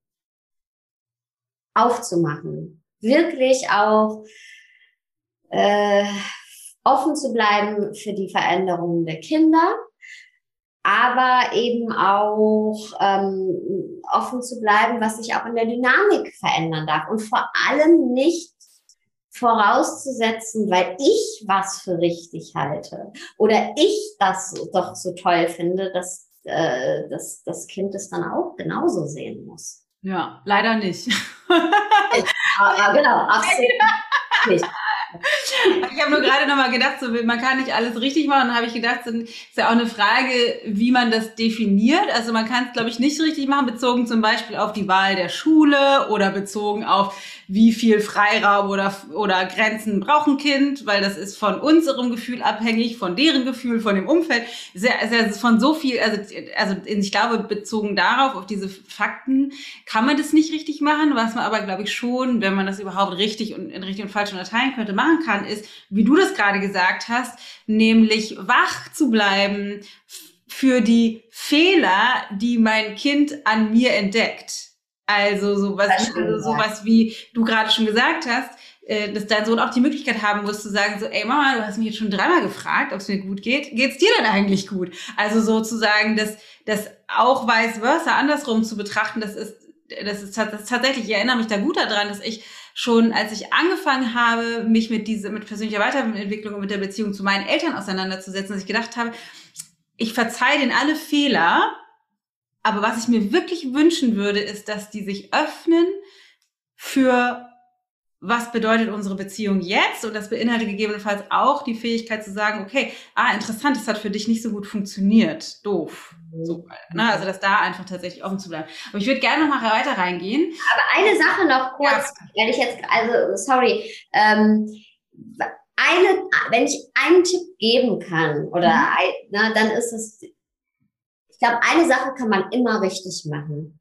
aufzumachen, wirklich auch äh, offen zu bleiben für die Veränderungen der Kinder aber eben auch ähm, offen zu bleiben, was sich auch in der Dynamik verändern darf und vor allem nicht vorauszusetzen, weil ich was für richtig halte oder ich das doch so toll finde, dass, äh, dass das Kind es dann auch genauso sehen muss. Ja, leider nicht. Ja, genau, absolut. Ich habe nur gerade nochmal gedacht, so, man kann nicht alles richtig machen. Dann habe ich gedacht, das ist ja auch eine Frage, wie man das definiert. Also man kann es, glaube ich, nicht richtig machen, bezogen zum Beispiel auf die Wahl der Schule oder bezogen auf wie viel Freiraum oder, oder Grenzen braucht ein Kind, weil das ist von unserem Gefühl abhängig, von deren Gefühl, von dem Umfeld. Sehr, sehr, von so viel, also, also ich glaube, bezogen darauf, auf diese Fakten, kann man das nicht richtig machen, was man aber, glaube ich, schon, wenn man das überhaupt richtig und in richtig und falsch unterteilen könnte, machen kann, ist, wie du das gerade gesagt hast, nämlich wach zu bleiben für die Fehler, die mein Kind an mir entdeckt. Also sowas, also sowas wie du gerade schon gesagt hast, äh, dass dein Sohn auch die Möglichkeit haben muss zu sagen, so, ey Mama, du hast mich jetzt schon dreimal gefragt, ob es mir gut geht. Geht's dir denn eigentlich gut? Also sozusagen, dass das auch vice versa andersrum zu betrachten, das ist, das ist, das ist tatsächlich, ich erinnere mich da gut daran, dass ich schon, als ich angefangen habe, mich mit diese, mit persönlicher Weiterentwicklung und mit der Beziehung zu meinen Eltern auseinanderzusetzen, dass ich gedacht habe, ich verzeihe denen alle Fehler, aber was ich mir wirklich wünschen würde, ist, dass die sich öffnen für was bedeutet unsere Beziehung jetzt? Und das beinhaltet gegebenenfalls auch die Fähigkeit zu sagen, okay, ah, interessant, das hat für dich nicht so gut funktioniert. Doof. So, ne? Also, dass da einfach tatsächlich offen zu bleiben. Aber ich würde gerne noch mal weiter reingehen. Aber eine Sache noch kurz, ja. wenn ich jetzt, also, sorry, ähm, eine, wenn ich einen Tipp geben kann, oder mhm. ein, na, dann ist es ich glaube, eine Sache kann man immer richtig machen.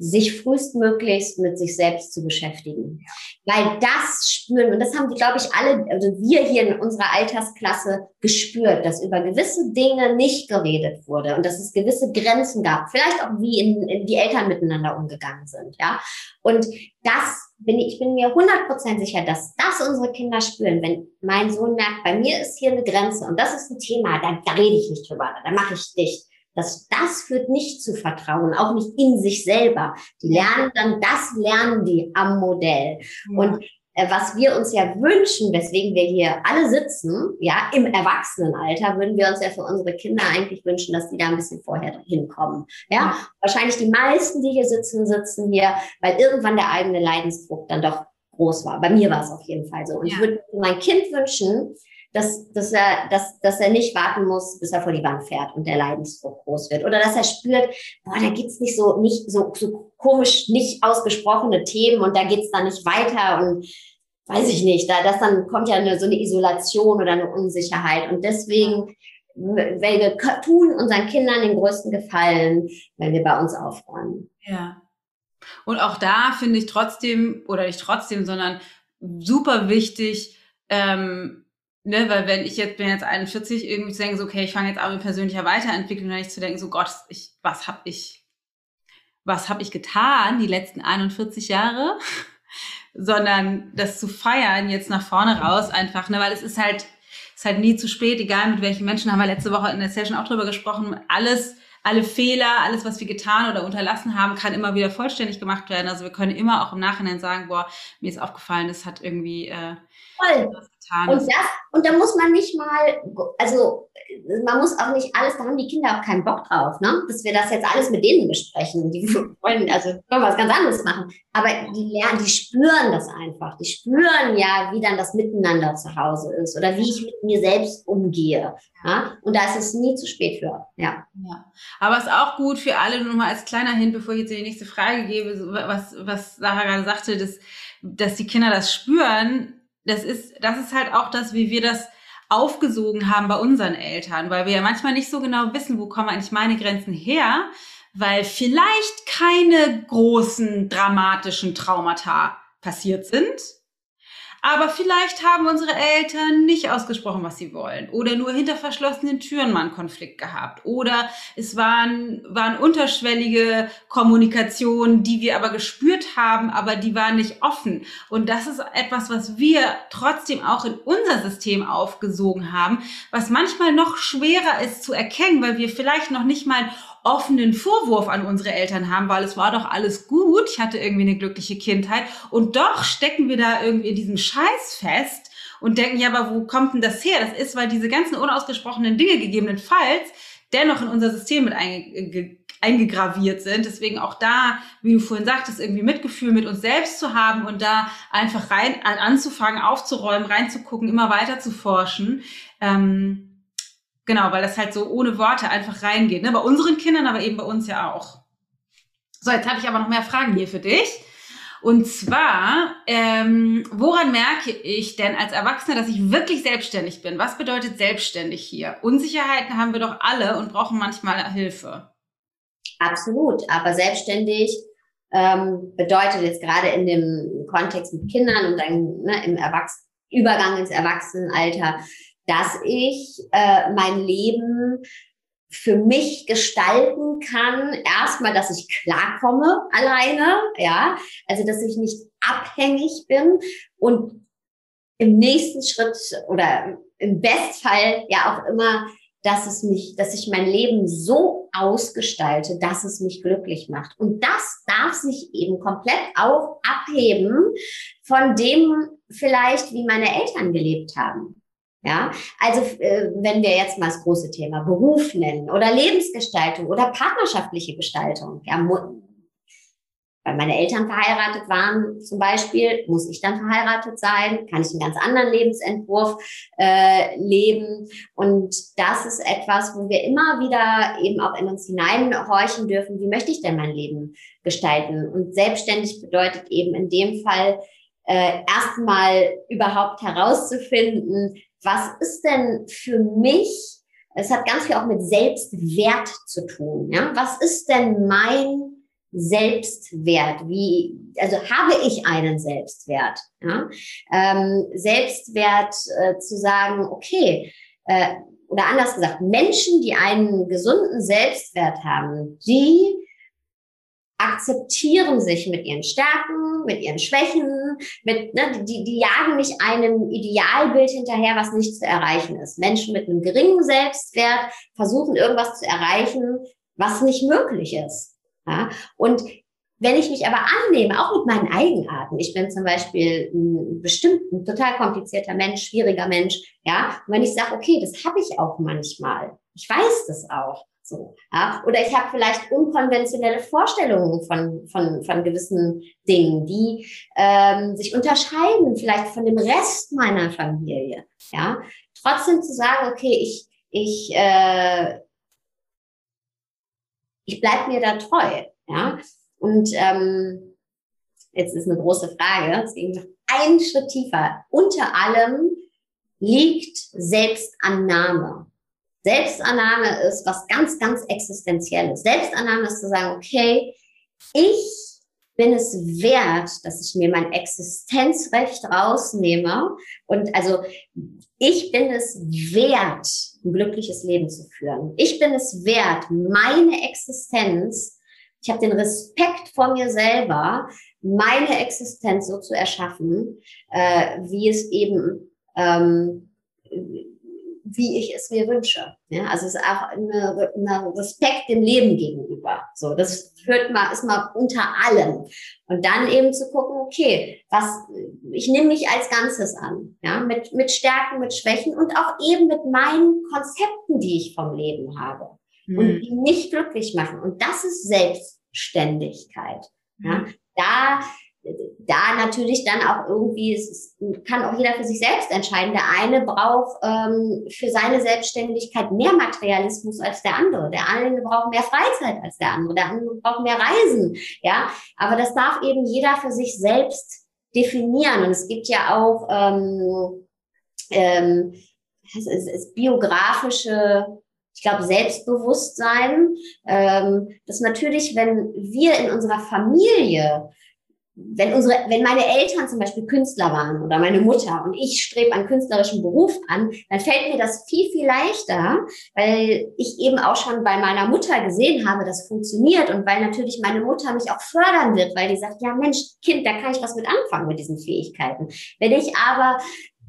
sich frühestmöglichst mit sich selbst zu beschäftigen. Weil das spüren, und das haben glaube ich, alle, also wir hier in unserer Altersklasse gespürt, dass über gewisse Dinge nicht geredet wurde und dass es gewisse Grenzen gab. Vielleicht auch wie in, in die Eltern miteinander umgegangen sind, ja. Und das bin ich, ich bin mir 100% sicher, dass das unsere Kinder spüren, wenn mein Sohn merkt, bei mir ist hier eine Grenze und das ist ein Thema, da, da rede ich nicht drüber, da mache ich dicht das, das führt nicht zu Vertrauen, auch nicht in sich selber. Die lernen dann, das lernen die am Modell. Ja. Und äh, was wir uns ja wünschen, weswegen wir hier alle sitzen, ja, im Erwachsenenalter, würden wir uns ja für unsere Kinder eigentlich wünschen, dass die da ein bisschen vorher hinkommen. Ja, ja. wahrscheinlich die meisten, die hier sitzen, sitzen hier, weil irgendwann der eigene Leidensdruck dann doch groß war. Bei mir war es auf jeden Fall so. Und ja. ich würde mein Kind wünschen, dass, dass, er, dass, dass er nicht warten muss, bis er vor die Wand fährt und der Leidensdruck groß wird. Oder dass er spürt, boah, da gibt's nicht so, nicht so, so komisch, nicht ausgesprochene Themen und da geht's dann nicht weiter und weiß ich nicht, da, das dann kommt ja eine, so eine Isolation oder eine Unsicherheit. Und deswegen, weil wir tun unseren Kindern den größten Gefallen, wenn wir bei uns aufräumen. Ja. Und auch da finde ich trotzdem, oder nicht trotzdem, sondern super wichtig, ähm, Ne, weil wenn ich jetzt bin jetzt 41, irgendwie zu denken, so, okay, ich fange jetzt an mit persönlicher Weiterentwicklung, dann nicht zu denken, so Gott, ich, was habe ich, was habe ich getan die letzten 41 Jahre, sondern das zu feiern jetzt nach vorne raus einfach, ne, weil es ist halt, ist halt nie zu spät, egal mit welchen Menschen haben wir letzte Woche in der Session auch drüber gesprochen, alles alle Fehler, alles, was wir getan oder unterlassen haben, kann immer wieder vollständig gemacht werden. Also wir können immer auch im Nachhinein sagen, boah, mir ist aufgefallen, das hat irgendwie äh, Voll. Getan. Und, das, und da muss man nicht mal, also man muss auch nicht alles, da haben die Kinder auch keinen Bock drauf, ne? dass wir das jetzt alles mit denen besprechen. Die wollen also wollen was ganz anderes machen. Aber die lernen, die spüren das einfach. Die spüren ja, wie dann das Miteinander zu Hause ist oder wie ich mit mir selbst umgehe. Ja? Und da ist es nie zu spät für. Ja. ja. Aber es ist auch gut für alle, nur mal als kleiner Hin, bevor ich jetzt die nächste Frage gebe, was, was Sarah gerade sagte, dass, dass die Kinder das spüren. Das ist, das ist halt auch das, wie wir das aufgesogen haben bei unseren Eltern, weil wir ja manchmal nicht so genau wissen, wo kommen eigentlich meine Grenzen her, weil vielleicht keine großen dramatischen Traumata passiert sind, aber vielleicht haben unsere Eltern nicht ausgesprochen, was sie wollen. Oder nur hinter verschlossenen Türen mal einen Konflikt gehabt. Oder es waren, waren unterschwellige Kommunikationen, die wir aber gespürt haben, aber die waren nicht offen. Und das ist etwas, was wir trotzdem auch in unser System aufgesogen haben, was manchmal noch schwerer ist zu erkennen, weil wir vielleicht noch nicht mal offenen Vorwurf an unsere Eltern haben, weil es war doch alles gut, ich hatte irgendwie eine glückliche Kindheit und doch stecken wir da irgendwie in diesem Scheiß fest und denken, ja, aber wo kommt denn das her? Das ist, weil diese ganzen unausgesprochenen Dinge gegebenenfalls dennoch in unser System mit einge eingegraviert sind. Deswegen auch da, wie du vorhin sagtest, irgendwie Mitgefühl mit uns selbst zu haben und da einfach rein anzufangen, aufzuräumen, reinzugucken, immer weiter zu forschen. Ähm, Genau, weil das halt so ohne Worte einfach reingeht. Ne? Bei unseren Kindern, aber eben bei uns ja auch. So, jetzt habe ich aber noch mehr Fragen hier für dich. Und zwar, ähm, woran merke ich denn als Erwachsener, dass ich wirklich selbstständig bin? Was bedeutet selbstständig hier? Unsicherheiten haben wir doch alle und brauchen manchmal Hilfe. Absolut, aber selbstständig ähm, bedeutet jetzt gerade in dem Kontext mit Kindern und dann ne, im Erwachsenen Übergang ins Erwachsenenalter dass ich äh, mein Leben für mich gestalten kann. Erstmal, dass ich klarkomme alleine, ja, also dass ich nicht abhängig bin und im nächsten Schritt oder im Bestfall ja auch immer, dass es mich, dass ich mein Leben so ausgestalte, dass es mich glücklich macht. Und das darf sich eben komplett auch abheben von dem vielleicht, wie meine Eltern gelebt haben. Ja, also äh, wenn wir jetzt mal das große Thema Beruf nennen oder Lebensgestaltung oder partnerschaftliche Gestaltung, ja, weil meine Eltern verheiratet waren zum Beispiel, muss ich dann verheiratet sein, kann ich einen ganz anderen Lebensentwurf äh, leben. Und das ist etwas, wo wir immer wieder eben auch in uns hineinhorchen dürfen, wie möchte ich denn mein Leben gestalten? Und selbstständig bedeutet eben in dem Fall, äh, erstmal überhaupt herauszufinden, was ist denn für mich, es hat ganz viel auch mit Selbstwert zu tun, ja, was ist denn mein Selbstwert? Wie, also habe ich einen Selbstwert? Ja? Ähm, Selbstwert äh, zu sagen, okay, äh, oder anders gesagt, Menschen, die einen gesunden Selbstwert haben, die akzeptieren sich mit ihren Stärken, mit ihren Schwächen, mit, ne, die, die jagen nicht einem Idealbild hinterher, was nicht zu erreichen ist. Menschen mit einem geringen Selbstwert versuchen irgendwas zu erreichen, was nicht möglich ist. Ja? Und wenn ich mich aber annehme, auch mit meinen Eigenarten, ich bin zum Beispiel ein bestimmt ein total komplizierter Mensch, schwieriger Mensch, ja, und wenn ich sage, okay, das habe ich auch manchmal, ich weiß das auch, so, ja, oder ich habe vielleicht unkonventionelle Vorstellungen von, von, von gewissen Dingen, die ähm, sich unterscheiden, vielleicht von dem Rest meiner Familie, ja, trotzdem zu sagen, okay, ich, ich, äh, ich bleib mir da treu, ja, und ähm, jetzt ist eine große Frage, deswegen noch einen Schritt tiefer. Unter allem liegt Selbstannahme. Selbstannahme ist was ganz, ganz Existenzielles. Selbstannahme ist zu sagen, okay, ich bin es wert, dass ich mir mein Existenzrecht rausnehme. Und also ich bin es wert, ein glückliches Leben zu führen. Ich bin es wert, meine Existenz ich habe den Respekt vor mir selber, meine Existenz so zu erschaffen, äh, wie es eben, ähm, wie ich es mir wünsche. Ja, also es ist auch eine, eine Respekt dem Leben gegenüber. So, das hört mal, ist mal unter allem. Und dann eben zu gucken, okay, was, ich nehme mich als Ganzes an, ja, mit, mit Stärken, mit Schwächen und auch eben mit meinen Konzepten, die ich vom Leben habe mhm. und die nicht glücklich machen. Und das ist Selbstständigkeit. Ja. Mhm. Da, da natürlich dann auch irgendwie, es kann auch jeder für sich selbst entscheiden. Der eine braucht ähm, für seine Selbstständigkeit mehr Materialismus als der andere. Der eine braucht mehr Freizeit als der andere. Der andere braucht mehr Reisen. Ja, aber das darf eben jeder für sich selbst definieren. Und es gibt ja auch ähm, ähm, es ist, es ist biografische ich glaube, Selbstbewusstsein, ähm, dass natürlich, wenn wir in unserer Familie, wenn unsere, wenn meine Eltern zum Beispiel Künstler waren oder meine Mutter und ich strebe einen künstlerischen Beruf an, dann fällt mir das viel, viel leichter, weil ich eben auch schon bei meiner Mutter gesehen habe, das funktioniert und weil natürlich meine Mutter mich auch fördern wird, weil die sagt, ja Mensch, Kind, da kann ich was mit anfangen mit diesen Fähigkeiten. Wenn ich aber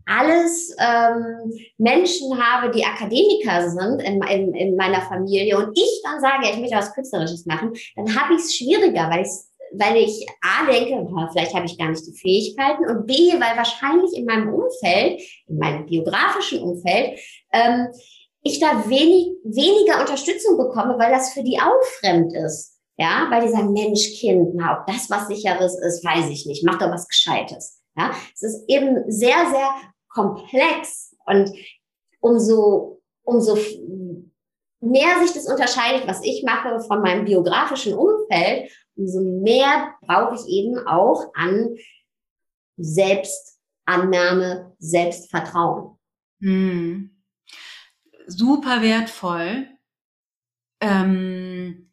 alles ähm, Menschen habe, die Akademiker sind in, in, in meiner Familie und ich dann sage, ich möchte was Künstlerisches machen, dann habe ich es schwieriger, weil ich weil ich A denke, vielleicht habe ich gar nicht die Fähigkeiten und B, weil wahrscheinlich in meinem Umfeld, in meinem biografischen Umfeld, ähm, ich da wenig, weniger Unterstützung bekomme, weil das für die auch fremd ist. Ja, weil die sagen, Mensch, Kind, na, ob das was sicheres ist, weiß ich nicht, mach doch was Gescheites. Ja, es ist eben sehr, sehr komplex und umso, umso mehr sich das unterscheidet, was ich mache von meinem biografischen Umfeld, umso mehr brauche ich eben auch an Selbstannahme, Selbstvertrauen. Hm. Super wertvoll. Ähm,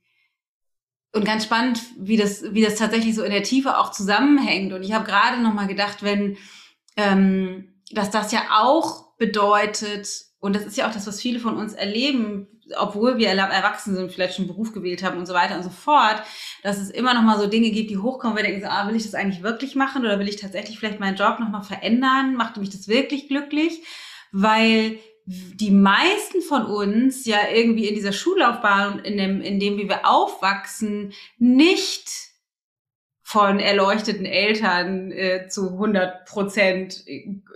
und ganz spannend, wie das, wie das tatsächlich so in der Tiefe auch zusammenhängt. Und ich habe gerade noch mal gedacht, wenn ähm, dass das ja auch bedeutet, und das ist ja auch das, was viele von uns erleben, obwohl wir erwachsen sind, vielleicht schon einen Beruf gewählt haben und so weiter und so fort, dass es immer noch mal so Dinge gibt, die hochkommen, wir denken, so, ah, will ich das eigentlich wirklich machen oder will ich tatsächlich vielleicht meinen Job noch mal verändern? Macht mich das wirklich glücklich? Weil die meisten von uns ja irgendwie in dieser Schullaufbahn und in dem, in dem, wie wir aufwachsen, nicht von erleuchteten Eltern äh, zu 100 Prozent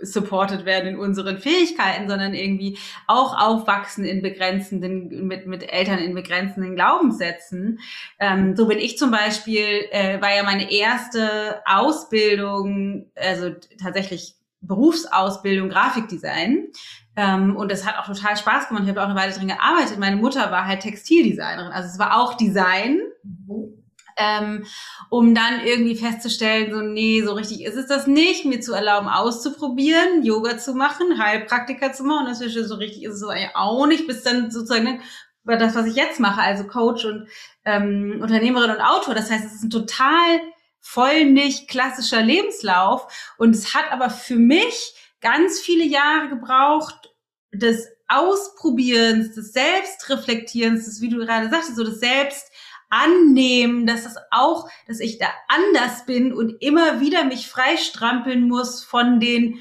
supported werden in unseren Fähigkeiten, sondern irgendwie auch aufwachsen in begrenzenden, mit, mit Eltern in begrenzenden Glaubenssätzen. Ähm, so bin ich zum Beispiel, äh, war ja meine erste Ausbildung, also tatsächlich Berufsausbildung Grafikdesign. Ähm, und das hat auch total Spaß gemacht. Ich habe auch eine Weile drin gearbeitet. Meine Mutter war halt Textildesignerin. Also es war auch Design. Mhm ähm, um dann irgendwie festzustellen, so nee, so richtig ist es das nicht, mir zu erlauben, auszuprobieren, Yoga zu machen, Heilpraktiker zu machen, und das ist so richtig ist es so auch nicht, bis dann sozusagen das, was ich jetzt mache, also Coach und ähm, Unternehmerin und Autor. Das heißt, es ist ein total voll nicht klassischer Lebenslauf. Und es hat aber für mich ganz viele Jahre gebraucht, des Ausprobierens, des Selbstreflektierens, des, wie du gerade sagtest, so das Selbst annehmen, dass das auch, dass ich da anders bin und immer wieder mich freistrampeln muss von den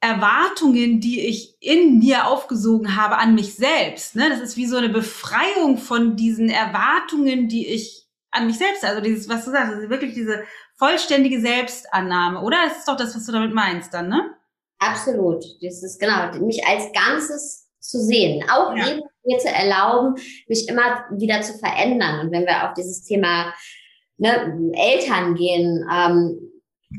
Erwartungen, die ich in mir aufgesogen habe an mich selbst. Ne? Das ist wie so eine Befreiung von diesen Erwartungen, die ich an mich selbst, also dieses, was du sagst, also wirklich diese vollständige Selbstannahme, oder? Das ist doch das, was du damit meinst dann, ne? Absolut. Das ist genau, mich als Ganzes zu sehen. Auch ja. eben mir zu erlauben, mich immer wieder zu verändern. Und wenn wir auf dieses Thema ne, Eltern gehen, ähm,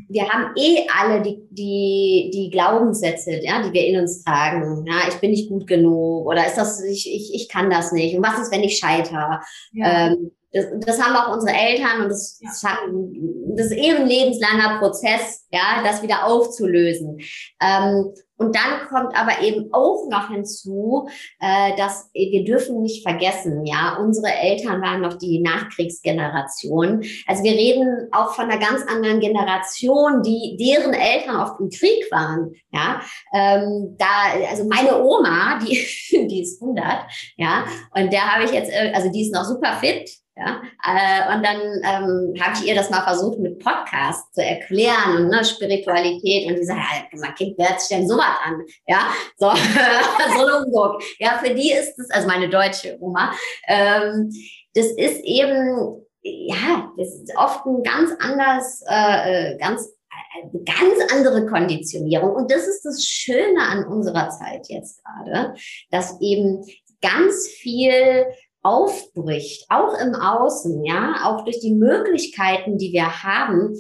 wir haben eh alle die, die, die Glaubenssätze, ja, die wir in uns tragen. Ja, ich bin nicht gut genug oder ist das, ich, ich, ich kann das nicht. Und was ist, wenn ich scheitere? Ja. Ähm, das, das haben auch unsere Eltern und das, ja. das ist eben ein lebenslanger Prozess, ja, das wieder aufzulösen. Ähm, und dann kommt aber eben auch noch hinzu, äh, dass wir dürfen nicht vergessen, ja, unsere Eltern waren noch die Nachkriegsgeneration. Also wir reden auch von einer ganz anderen Generation, die deren Eltern oft im Krieg waren, ja. Ähm, da, also meine Oma, die, die ist 100, ja, und der habe ich jetzt, äh, also die ist noch super fit, ja, äh, und dann ähm, habe ich ihr das mal versucht mit Podcast zu erklären und ne, Spiritualität und die sagt, ja, mein Kind, wer sich denn sowas an? Ja, so, so Umdruck. Ja, für die ist es, also meine deutsche Oma, ähm, das ist eben, ja, das ist oft ein ganz anders, äh, äh ganz ganz andere Konditionierung. Und das ist das Schöne an unserer Zeit jetzt gerade, dass eben ganz viel aufbricht, auch im Außen, ja, auch durch die Möglichkeiten, die wir haben.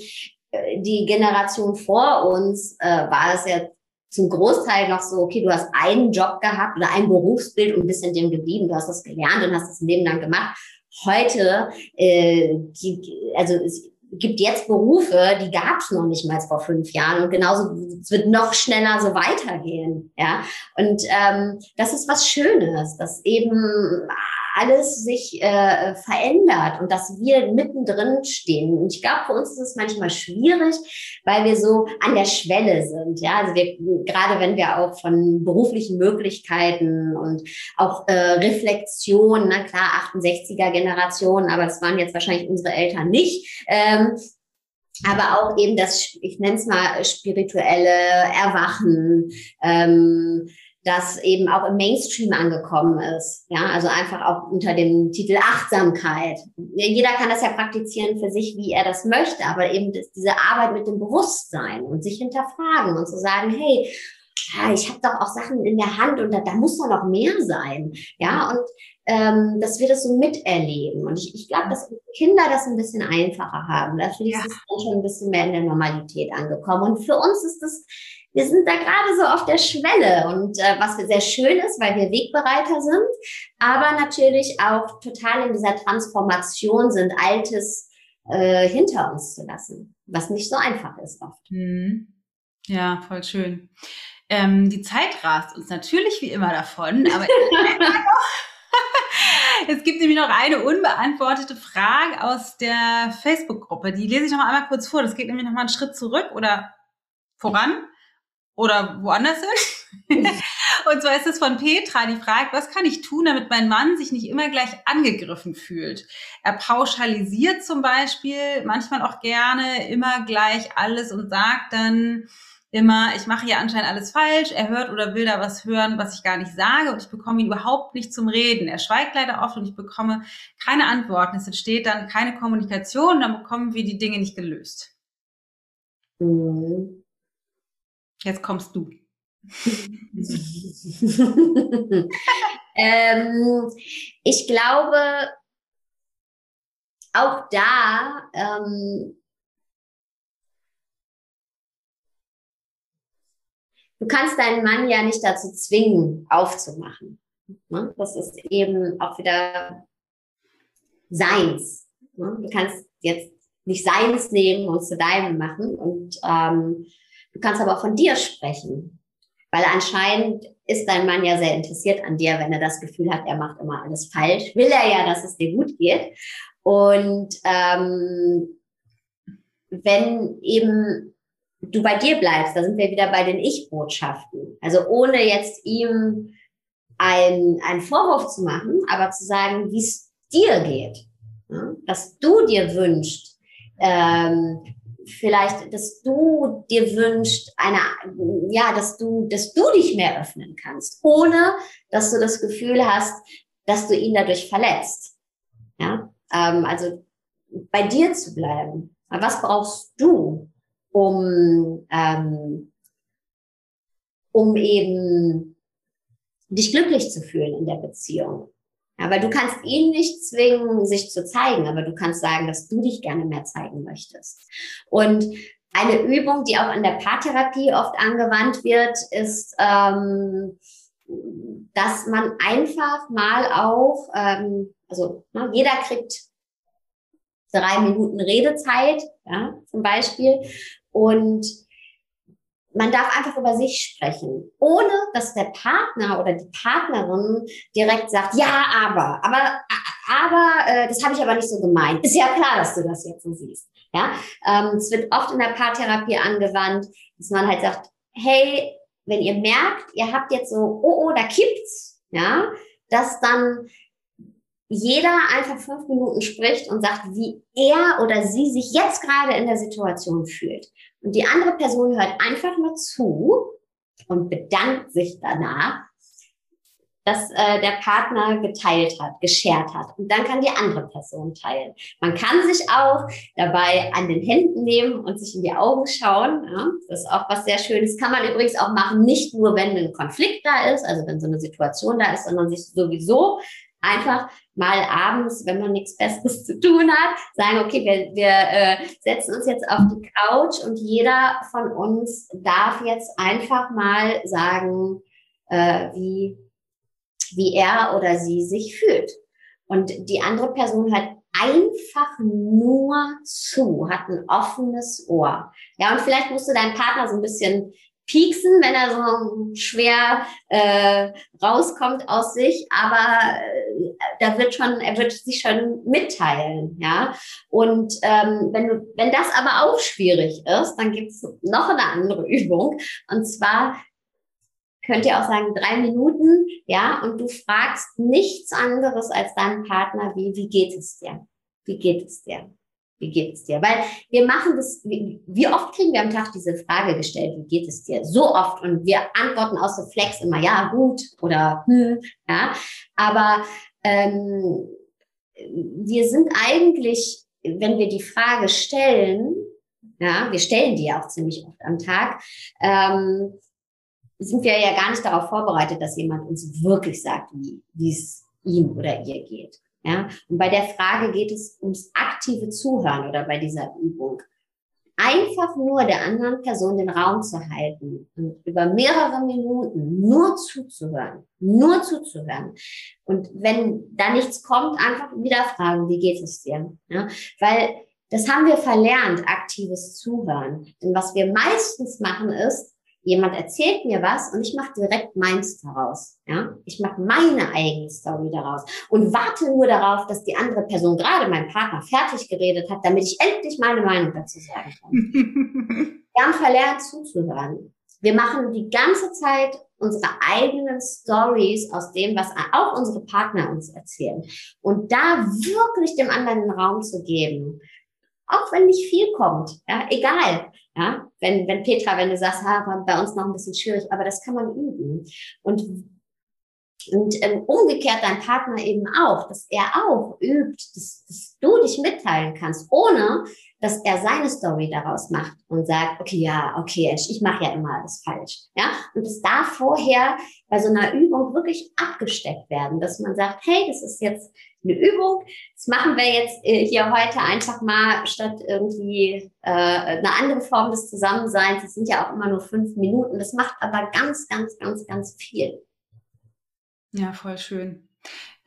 Äh, die Generation vor uns äh, war es ja zum Großteil noch so, okay, du hast einen Job gehabt oder ein Berufsbild und bist in dem geblieben, du hast das gelernt und hast das Leben lang gemacht. Heute, äh, die, also es gibt jetzt Berufe, die gab es noch nicht mal vor fünf Jahren und genauso es wird noch schneller so weitergehen, ja. Und ähm, das ist was Schönes, dass eben alles sich äh, verändert und dass wir mittendrin stehen. Und ich glaube, für uns ist es manchmal schwierig, weil wir so an der Schwelle sind. Ja, also wir, gerade wenn wir auch von beruflichen Möglichkeiten und auch äh, Reflexion, na klar, 68er Generation, aber das waren jetzt wahrscheinlich unsere Eltern nicht. Ähm, aber auch eben das, ich nenne es mal spirituelle Erwachen, ähm, das eben auch im Mainstream angekommen ist. Ja, also einfach auch unter dem Titel Achtsamkeit. Jeder kann das ja praktizieren für sich, wie er das möchte, aber eben diese Arbeit mit dem Bewusstsein und sich hinterfragen und zu sagen, hey, ich habe doch auch Sachen in der Hand und da, da muss doch noch mehr sein. Ja, und ähm, dass wir das so miterleben. Und ich, ich glaube, dass Kinder das ein bisschen einfacher haben. Dafür ja. ist es dann schon ein bisschen mehr in der Normalität angekommen. Und für uns ist das wir sind da gerade so auf der Schwelle und äh, was sehr schön ist, weil wir Wegbereiter sind, aber natürlich auch total in dieser Transformation sind, Altes äh, hinter uns zu lassen, was nicht so einfach ist oft. Mhm. Ja, voll schön. Ähm, die Zeit rast uns natürlich wie immer davon, aber es gibt nämlich noch eine unbeantwortete Frage aus der Facebook-Gruppe. Die lese ich noch einmal kurz vor. Das geht nämlich noch mal einen Schritt zurück oder voran oder woanders sind. und zwar ist es von Petra, die fragt, was kann ich tun, damit mein Mann sich nicht immer gleich angegriffen fühlt? Er pauschalisiert zum Beispiel manchmal auch gerne immer gleich alles und sagt dann immer, ich mache ja anscheinend alles falsch, er hört oder will da was hören, was ich gar nicht sage und ich bekomme ihn überhaupt nicht zum Reden. Er schweigt leider oft und ich bekomme keine Antworten. Es entsteht dann keine Kommunikation, dann bekommen wir die Dinge nicht gelöst. Mhm. Jetzt kommst du. ähm, ich glaube, auch da ähm, du kannst deinen Mann ja nicht dazu zwingen, aufzumachen. Ne? Das ist eben auch wieder Seins. Ne? Du kannst jetzt nicht Seins nehmen und zu deinem machen und ähm, Du kannst aber auch von dir sprechen. Weil anscheinend ist dein Mann ja sehr interessiert an dir, wenn er das Gefühl hat, er macht immer alles falsch. Will er ja, dass es dir gut geht. Und ähm, wenn eben du bei dir bleibst, da sind wir wieder bei den Ich-Botschaften. Also ohne jetzt ihm ein, einen Vorwurf zu machen, aber zu sagen, wie es dir geht, ja? dass du dir wünschst, ähm, vielleicht, dass du dir wünschst, eine, ja, dass du, dass du dich mehr öffnen kannst, ohne dass du das Gefühl hast, dass du ihn dadurch verletzt. Ja, ähm, also bei dir zu bleiben. Was brauchst du, um, ähm, um eben dich glücklich zu fühlen in der Beziehung? Ja, weil du kannst ihn nicht zwingen, sich zu zeigen, aber du kannst sagen, dass du dich gerne mehr zeigen möchtest. Und eine Übung, die auch in der Paartherapie oft angewandt wird, ist, ähm, dass man einfach mal auch, ähm, also ne, jeder kriegt drei Minuten Redezeit, ja, zum Beispiel, und man darf einfach über sich sprechen, ohne dass der Partner oder die Partnerin direkt sagt, ja, aber, aber, aber, äh, das habe ich aber nicht so gemeint. Ist ja klar, dass du das jetzt so siehst. Ja, ähm, es wird oft in der Paartherapie angewandt, dass man halt sagt, hey, wenn ihr merkt, ihr habt jetzt so, oh, oh, da kippt's, ja, dass dann jeder einfach fünf Minuten spricht und sagt, wie er oder sie sich jetzt gerade in der Situation fühlt. Und die andere Person hört einfach nur zu und bedankt sich danach, dass äh, der Partner geteilt hat, geshared hat. Und dann kann die andere Person teilen. Man kann sich auch dabei an den Händen nehmen und sich in die Augen schauen. Ja? Das ist auch was sehr Schönes. Kann man übrigens auch machen, nicht nur wenn ein Konflikt da ist, also wenn so eine Situation da ist, sondern sich sowieso einfach mal abends, wenn man nichts Besseres zu tun hat, sagen, okay, wir, wir äh, setzen uns jetzt auf die Couch und jeder von uns darf jetzt einfach mal sagen, äh, wie, wie er oder sie sich fühlt. Und die andere Person hat einfach nur zu, hat ein offenes Ohr. Ja, und vielleicht musst du deinen Partner so ein bisschen pieksen, wenn er so schwer äh, rauskommt aus sich, aber äh, da wird schon, er wird sich schon mitteilen, ja. Und ähm, wenn du, wenn das aber auch schwierig ist, dann gibt's noch eine andere Übung. Und zwar könnt ihr auch sagen, drei Minuten, ja, und du fragst nichts anderes als deinen Partner, wie, wie geht es dir? Wie geht es dir? Wie geht es dir? Weil wir machen das, wie oft kriegen wir am Tag diese Frage gestellt, wie geht es dir? So oft und wir antworten aus Reflex immer, ja, gut oder hm, ja. Aber ähm, wir sind eigentlich, wenn wir die Frage stellen, ja, wir stellen die ja auch ziemlich oft am Tag, ähm, sind wir ja gar nicht darauf vorbereitet, dass jemand uns wirklich sagt, wie es ihm oder ihr geht. Ja, und bei der Frage geht es ums aktive Zuhören oder bei dieser Übung. Einfach nur der anderen Person den Raum zu halten und über mehrere Minuten nur zuzuhören, nur zuzuhören. Und wenn da nichts kommt, einfach wieder fragen, wie geht es dir? Ja, weil das haben wir verlernt, aktives Zuhören. Denn was wir meistens machen ist, Jemand erzählt mir was und ich mache direkt meins daraus. Ja? Ich mache meine eigene Story daraus und warte nur darauf, dass die andere Person, gerade mein Partner, fertig geredet hat, damit ich endlich meine Meinung dazu sagen kann. Wir haben verlernt zuzuhören. Wir machen die ganze Zeit unsere eigenen Stories aus dem, was auch unsere Partner uns erzählen. Und da wirklich dem anderen den Raum zu geben, auch wenn nicht viel kommt, ja, egal. Ja, wenn, wenn Petra, wenn du sagst, ha, bei uns noch ein bisschen schwierig, aber das kann man üben. Und, und ähm, umgekehrt dein Partner eben auch, dass er auch übt, dass, dass du dich mitteilen kannst, ohne dass er seine Story daraus macht und sagt, okay, ja, okay, ich mache ja immer alles falsch. Ja, und es darf vorher bei so einer Übung wirklich abgesteckt werden, dass man sagt, hey, das ist jetzt eine Übung. Das machen wir jetzt äh, hier heute einfach mal statt irgendwie äh, eine andere Form des Zusammenseins. Das sind ja auch immer nur fünf Minuten. Das macht aber ganz, ganz, ganz, ganz viel. Ja, voll schön.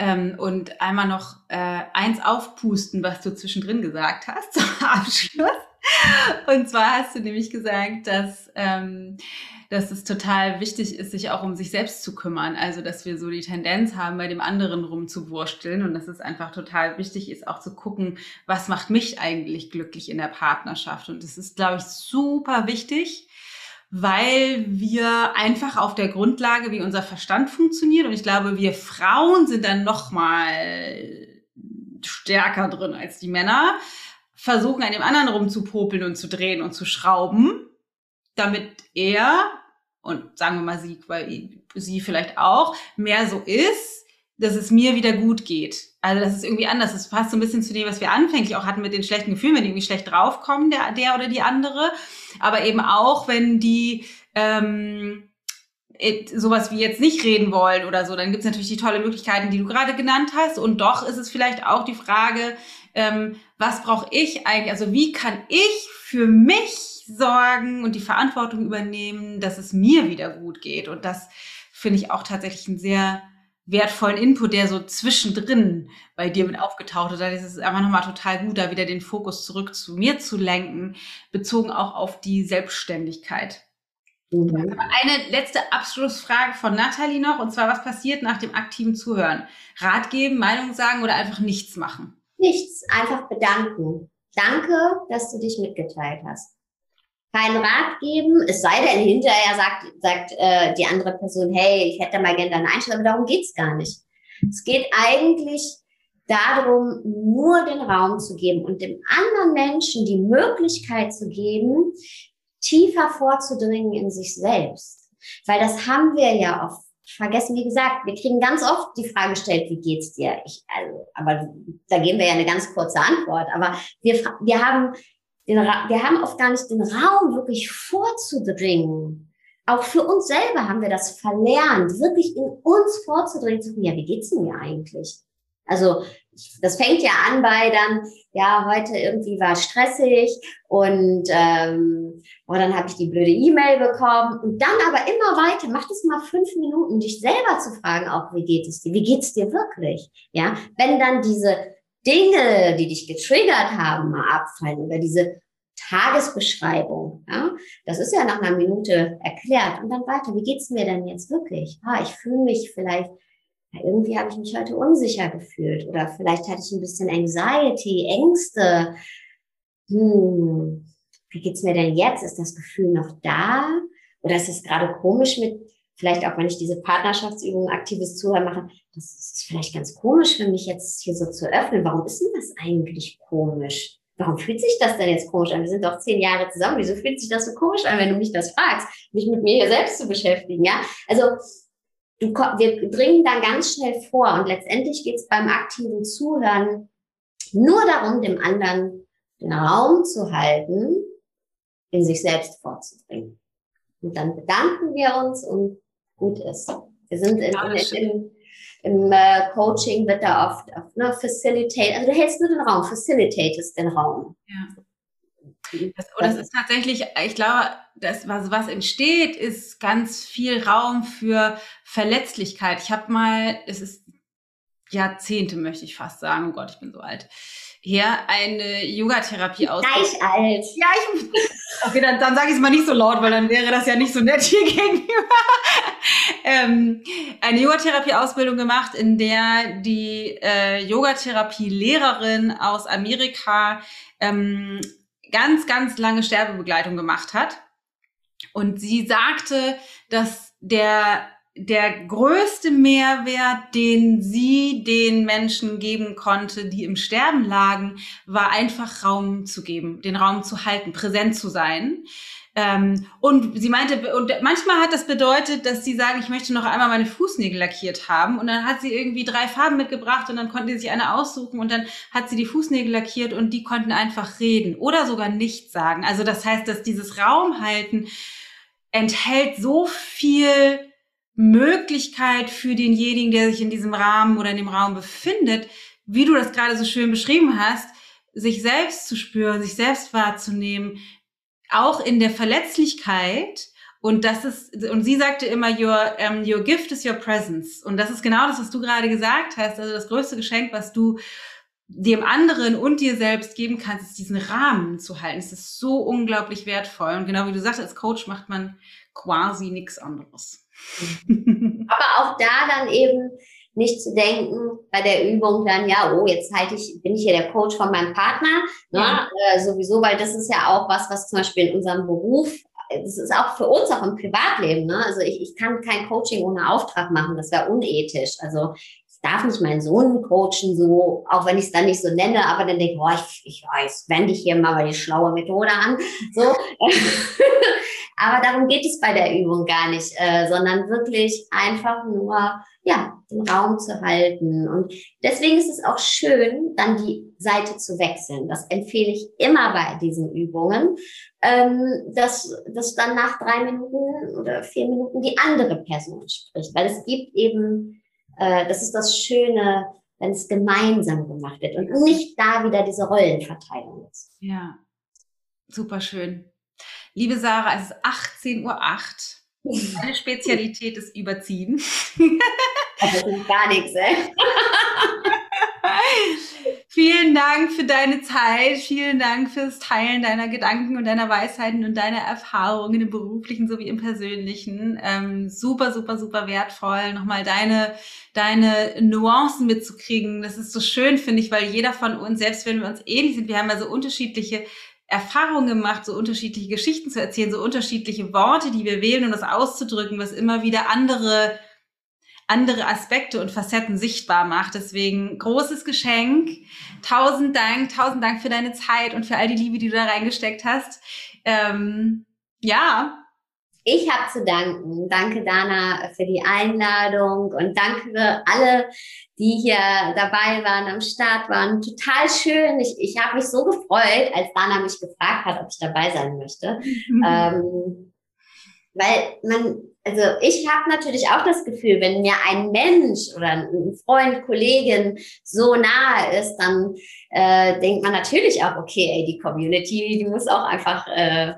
Ähm, und einmal noch äh, eins aufpusten, was du zwischendrin gesagt hast zum Abschluss. Und zwar hast du nämlich gesagt, dass, ähm, dass es total wichtig ist, sich auch um sich selbst zu kümmern. Also, dass wir so die Tendenz haben, bei dem anderen rumzuwursteln und dass es einfach total wichtig ist, auch zu gucken, was macht mich eigentlich glücklich in der Partnerschaft. Und das ist, glaube ich, super wichtig, weil wir einfach auf der Grundlage, wie unser Verstand funktioniert, und ich glaube, wir Frauen sind dann noch mal stärker drin als die Männer, versuchen an dem anderen rumzupopeln und zu drehen und zu schrauben, damit er und sagen wir mal sie, weil sie vielleicht auch mehr so ist, dass es mir wieder gut geht. Also das ist irgendwie anders. Das passt so ein bisschen zu dem, was wir anfänglich auch hatten mit den schlechten Gefühlen, wenn die irgendwie schlecht draufkommen, der, der oder die andere. Aber eben auch, wenn die ähm, sowas wie jetzt nicht reden wollen oder so, dann gibt es natürlich die tolle Möglichkeiten, die du gerade genannt hast. Und doch ist es vielleicht auch die Frage, ähm, was brauche ich eigentlich? Also wie kann ich für mich sorgen und die Verantwortung übernehmen, dass es mir wieder gut geht? Und das finde ich auch tatsächlich einen sehr wertvollen Input, der so zwischendrin bei dir mit aufgetaucht ist. Das ist einfach nochmal total gut, da wieder den Fokus zurück zu mir zu lenken, bezogen auch auf die Selbstständigkeit. Mhm. Eine letzte Abschlussfrage von Nathalie noch, und zwar, was passiert nach dem aktiven Zuhören? Rat geben, Meinung sagen oder einfach nichts machen? Nichts, einfach bedanken. Danke, dass du dich mitgeteilt hast. Kein Rat geben, es sei denn, hinterher sagt, sagt äh, die andere Person, hey, ich hätte mal gerne deine Einstellung, aber darum geht's gar nicht. Es geht eigentlich darum, nur den Raum zu geben und dem anderen Menschen die Möglichkeit zu geben, tiefer vorzudringen in sich selbst. Weil das haben wir ja oft vergessen, wie gesagt, wir kriegen ganz oft die Frage gestellt, wie geht's dir? Ich, also, aber da geben wir ja eine ganz kurze Antwort. Aber wir, wir haben den, wir haben oft gar nicht den Raum, wirklich vorzudringen. Auch für uns selber haben wir das verlernt, wirklich in uns vorzudringen, zu ja, wie geht's denn mir eigentlich? Also das fängt ja an bei dann, ja, heute irgendwie war stressig und ähm, oh, dann habe ich die blöde E-Mail bekommen und dann aber immer weiter, mach das mal fünf Minuten, dich selber zu fragen, auch wie geht es dir, wie geht es dir wirklich, ja, wenn dann diese Dinge, die dich getriggert haben, mal abfallen oder diese Tagesbeschreibung, ja, das ist ja nach einer Minute erklärt und dann weiter, wie geht's mir denn jetzt wirklich? Ah, ich fühle mich vielleicht irgendwie habe ich mich heute unsicher gefühlt oder vielleicht hatte ich ein bisschen Anxiety, Ängste. Hm, wie geht's mir denn jetzt? Ist das Gefühl noch da? Oder ist es gerade komisch mit, vielleicht auch wenn ich diese Partnerschaftsübungen aktives Zuhören mache, das ist vielleicht ganz komisch für mich jetzt hier so zu öffnen. Warum ist denn das eigentlich komisch? Warum fühlt sich das denn jetzt komisch an? Wir sind doch zehn Jahre zusammen. Wieso fühlt sich das so komisch an, wenn du mich das fragst, mich mit mir hier selbst zu beschäftigen? Ja, also du, wir dringen da ganz schnell vor und letztendlich geht es beim aktiven Zuhören nur darum, dem anderen den Raum zu halten, in sich selbst vorzubringen. Und dann bedanken wir uns und gut ist. Wir sind in, in, in, im äh, Coaching wird da oft, oft ne, facilitate, also du hältst nur den Raum, facilitatest den Raum. Ja. Das, und das ist tatsächlich, ich glaube, das, was, was entsteht, ist ganz viel Raum für Verletzlichkeit. Ich habe mal, es ist Jahrzehnte, möchte ich fast sagen, oh Gott, ich bin so alt, hier eine Yogatherapie aus. Gleich alt. Ja, ich. Okay, dann, dann sage ich es mal nicht so laut, weil dann wäre das ja nicht so nett hier gegenüber. ähm, eine Yogatherapie-Ausbildung gemacht, in der die äh, Yogatherapie-Lehrerin aus Amerika ähm, ganz, ganz lange Sterbebegleitung gemacht hat. Und sie sagte, dass der, der größte Mehrwert, den sie den Menschen geben konnte, die im Sterben lagen, war einfach Raum zu geben, den Raum zu halten, präsent zu sein. Ähm, und sie meinte, und manchmal hat das bedeutet, dass sie sagen, ich möchte noch einmal meine Fußnägel lackiert haben. Und dann hat sie irgendwie drei Farben mitgebracht und dann konnten die sich eine aussuchen und dann hat sie die Fußnägel lackiert und die konnten einfach reden oder sogar nichts sagen. Also das heißt, dass dieses Raumhalten enthält so viel Möglichkeit für denjenigen, der sich in diesem Rahmen oder in dem Raum befindet, wie du das gerade so schön beschrieben hast, sich selbst zu spüren, sich selbst wahrzunehmen, auch in der Verletzlichkeit. Und das ist, und sie sagte immer, your, um, your gift is your presence. Und das ist genau das, was du gerade gesagt hast. Also das größte Geschenk, was du dem anderen und dir selbst geben kannst, ist diesen Rahmen zu halten. Es ist so unglaublich wertvoll. Und genau wie du sagst, als Coach macht man quasi nichts anderes. Aber auch da dann eben nicht zu denken bei der Übung dann, ja, oh, jetzt halte ich, bin ich hier der Coach von meinem Partner, ne? ja. äh, sowieso, weil das ist ja auch was, was zum Beispiel in unserem Beruf, das ist auch für uns auch im Privatleben, ne? Also ich, ich kann kein Coaching ohne Auftrag machen, das wäre unethisch. Also darf nicht meinen Sohn coachen, so, auch wenn ich es dann nicht so nenne, aber dann denke ich, ich, ich weiß, wende ich hier mal die schlaue Methode an. So. aber darum geht es bei der Übung gar nicht, äh, sondern wirklich einfach nur ja, den Raum zu halten. Und deswegen ist es auch schön, dann die Seite zu wechseln. Das empfehle ich immer bei diesen Übungen, ähm, dass, dass dann nach drei Minuten oder vier Minuten die andere Person spricht. Weil es gibt eben, äh, das ist das Schöne, wenn es gemeinsam gemacht wird und nicht da wieder diese Rollenverteilung ist. Ja, super schön. Liebe Sarah, es ist 18.08 Uhr. Meine Spezialität ist Überziehen. Das ist gar nichts, ey. Vielen Dank für deine Zeit. Vielen Dank fürs Teilen deiner Gedanken und deiner Weisheiten und deiner Erfahrungen im beruflichen sowie im persönlichen. Ähm, super, super, super wertvoll. Nochmal deine, deine Nuancen mitzukriegen. Das ist so schön, finde ich, weil jeder von uns, selbst wenn wir uns ähnlich sind, wir haben ja so unterschiedliche Erfahrungen gemacht, so unterschiedliche Geschichten zu erzählen, so unterschiedliche Worte, die wir wählen, um das auszudrücken, was immer wieder andere andere Aspekte und Facetten sichtbar macht. Deswegen großes Geschenk. Tausend Dank, tausend Dank für deine Zeit und für all die Liebe, die du da reingesteckt hast. Ähm, ja. Ich habe zu danken. Danke, Dana, für die Einladung und danke alle, die hier dabei waren, am Start waren. Total schön. Ich, ich habe mich so gefreut, als Dana mich gefragt hat, ob ich dabei sein möchte. Mhm. Ähm, weil man also ich habe natürlich auch das Gefühl, wenn mir ein Mensch oder ein Freund, Kollegin so nahe ist, dann äh, denkt man natürlich auch, okay, ey, die Community, die muss auch einfach äh,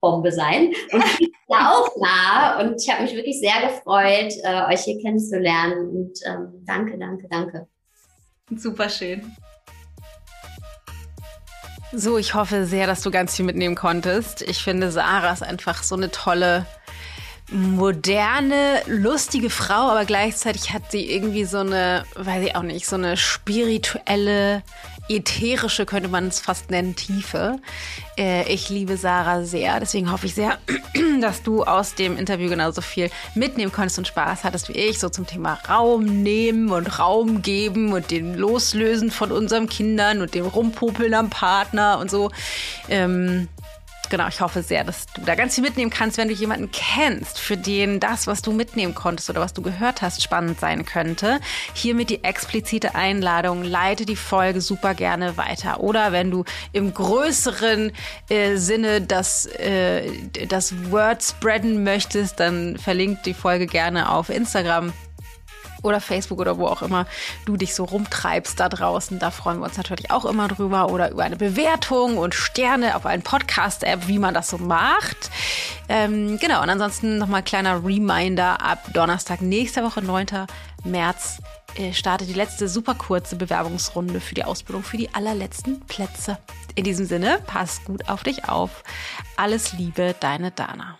Bombe sein. Und ich bin da auch nah und ich habe mich wirklich sehr gefreut, äh, euch hier kennenzulernen. Und ähm, danke, danke, danke. Super schön. So, ich hoffe sehr, dass du ganz viel mitnehmen konntest. Ich finde, Sarah ist einfach so eine tolle moderne, lustige Frau, aber gleichzeitig hat sie irgendwie so eine, weiß ich auch nicht, so eine spirituelle, ätherische, könnte man es fast nennen, Tiefe. Äh, ich liebe Sarah sehr, deswegen hoffe ich sehr, dass du aus dem Interview genauso viel mitnehmen konntest und Spaß hattest wie ich, so zum Thema Raum nehmen und Raum geben und den Loslösen von unseren Kindern und dem Rumpopeln am Partner und so. Ähm, genau, ich hoffe sehr, dass du da ganz viel mitnehmen kannst, wenn du jemanden kennst, für den das, was du mitnehmen konntest oder was du gehört hast, spannend sein könnte. Hiermit die explizite Einladung, leite die Folge super gerne weiter. Oder wenn du im größeren äh, Sinne das, äh, das Word spreaden möchtest, dann verlinkt die Folge gerne auf Instagram oder Facebook oder wo auch immer du dich so rumtreibst da draußen. Da freuen wir uns natürlich auch immer drüber oder über eine Bewertung und Sterne auf allen Podcast-App, wie man das so macht. Ähm, genau, und ansonsten nochmal kleiner Reminder, ab Donnerstag nächste Woche, 9. März, äh, startet die letzte super kurze Bewerbungsrunde für die Ausbildung für die allerletzten Plätze. In diesem Sinne, pass gut auf dich auf. Alles Liebe, deine Dana.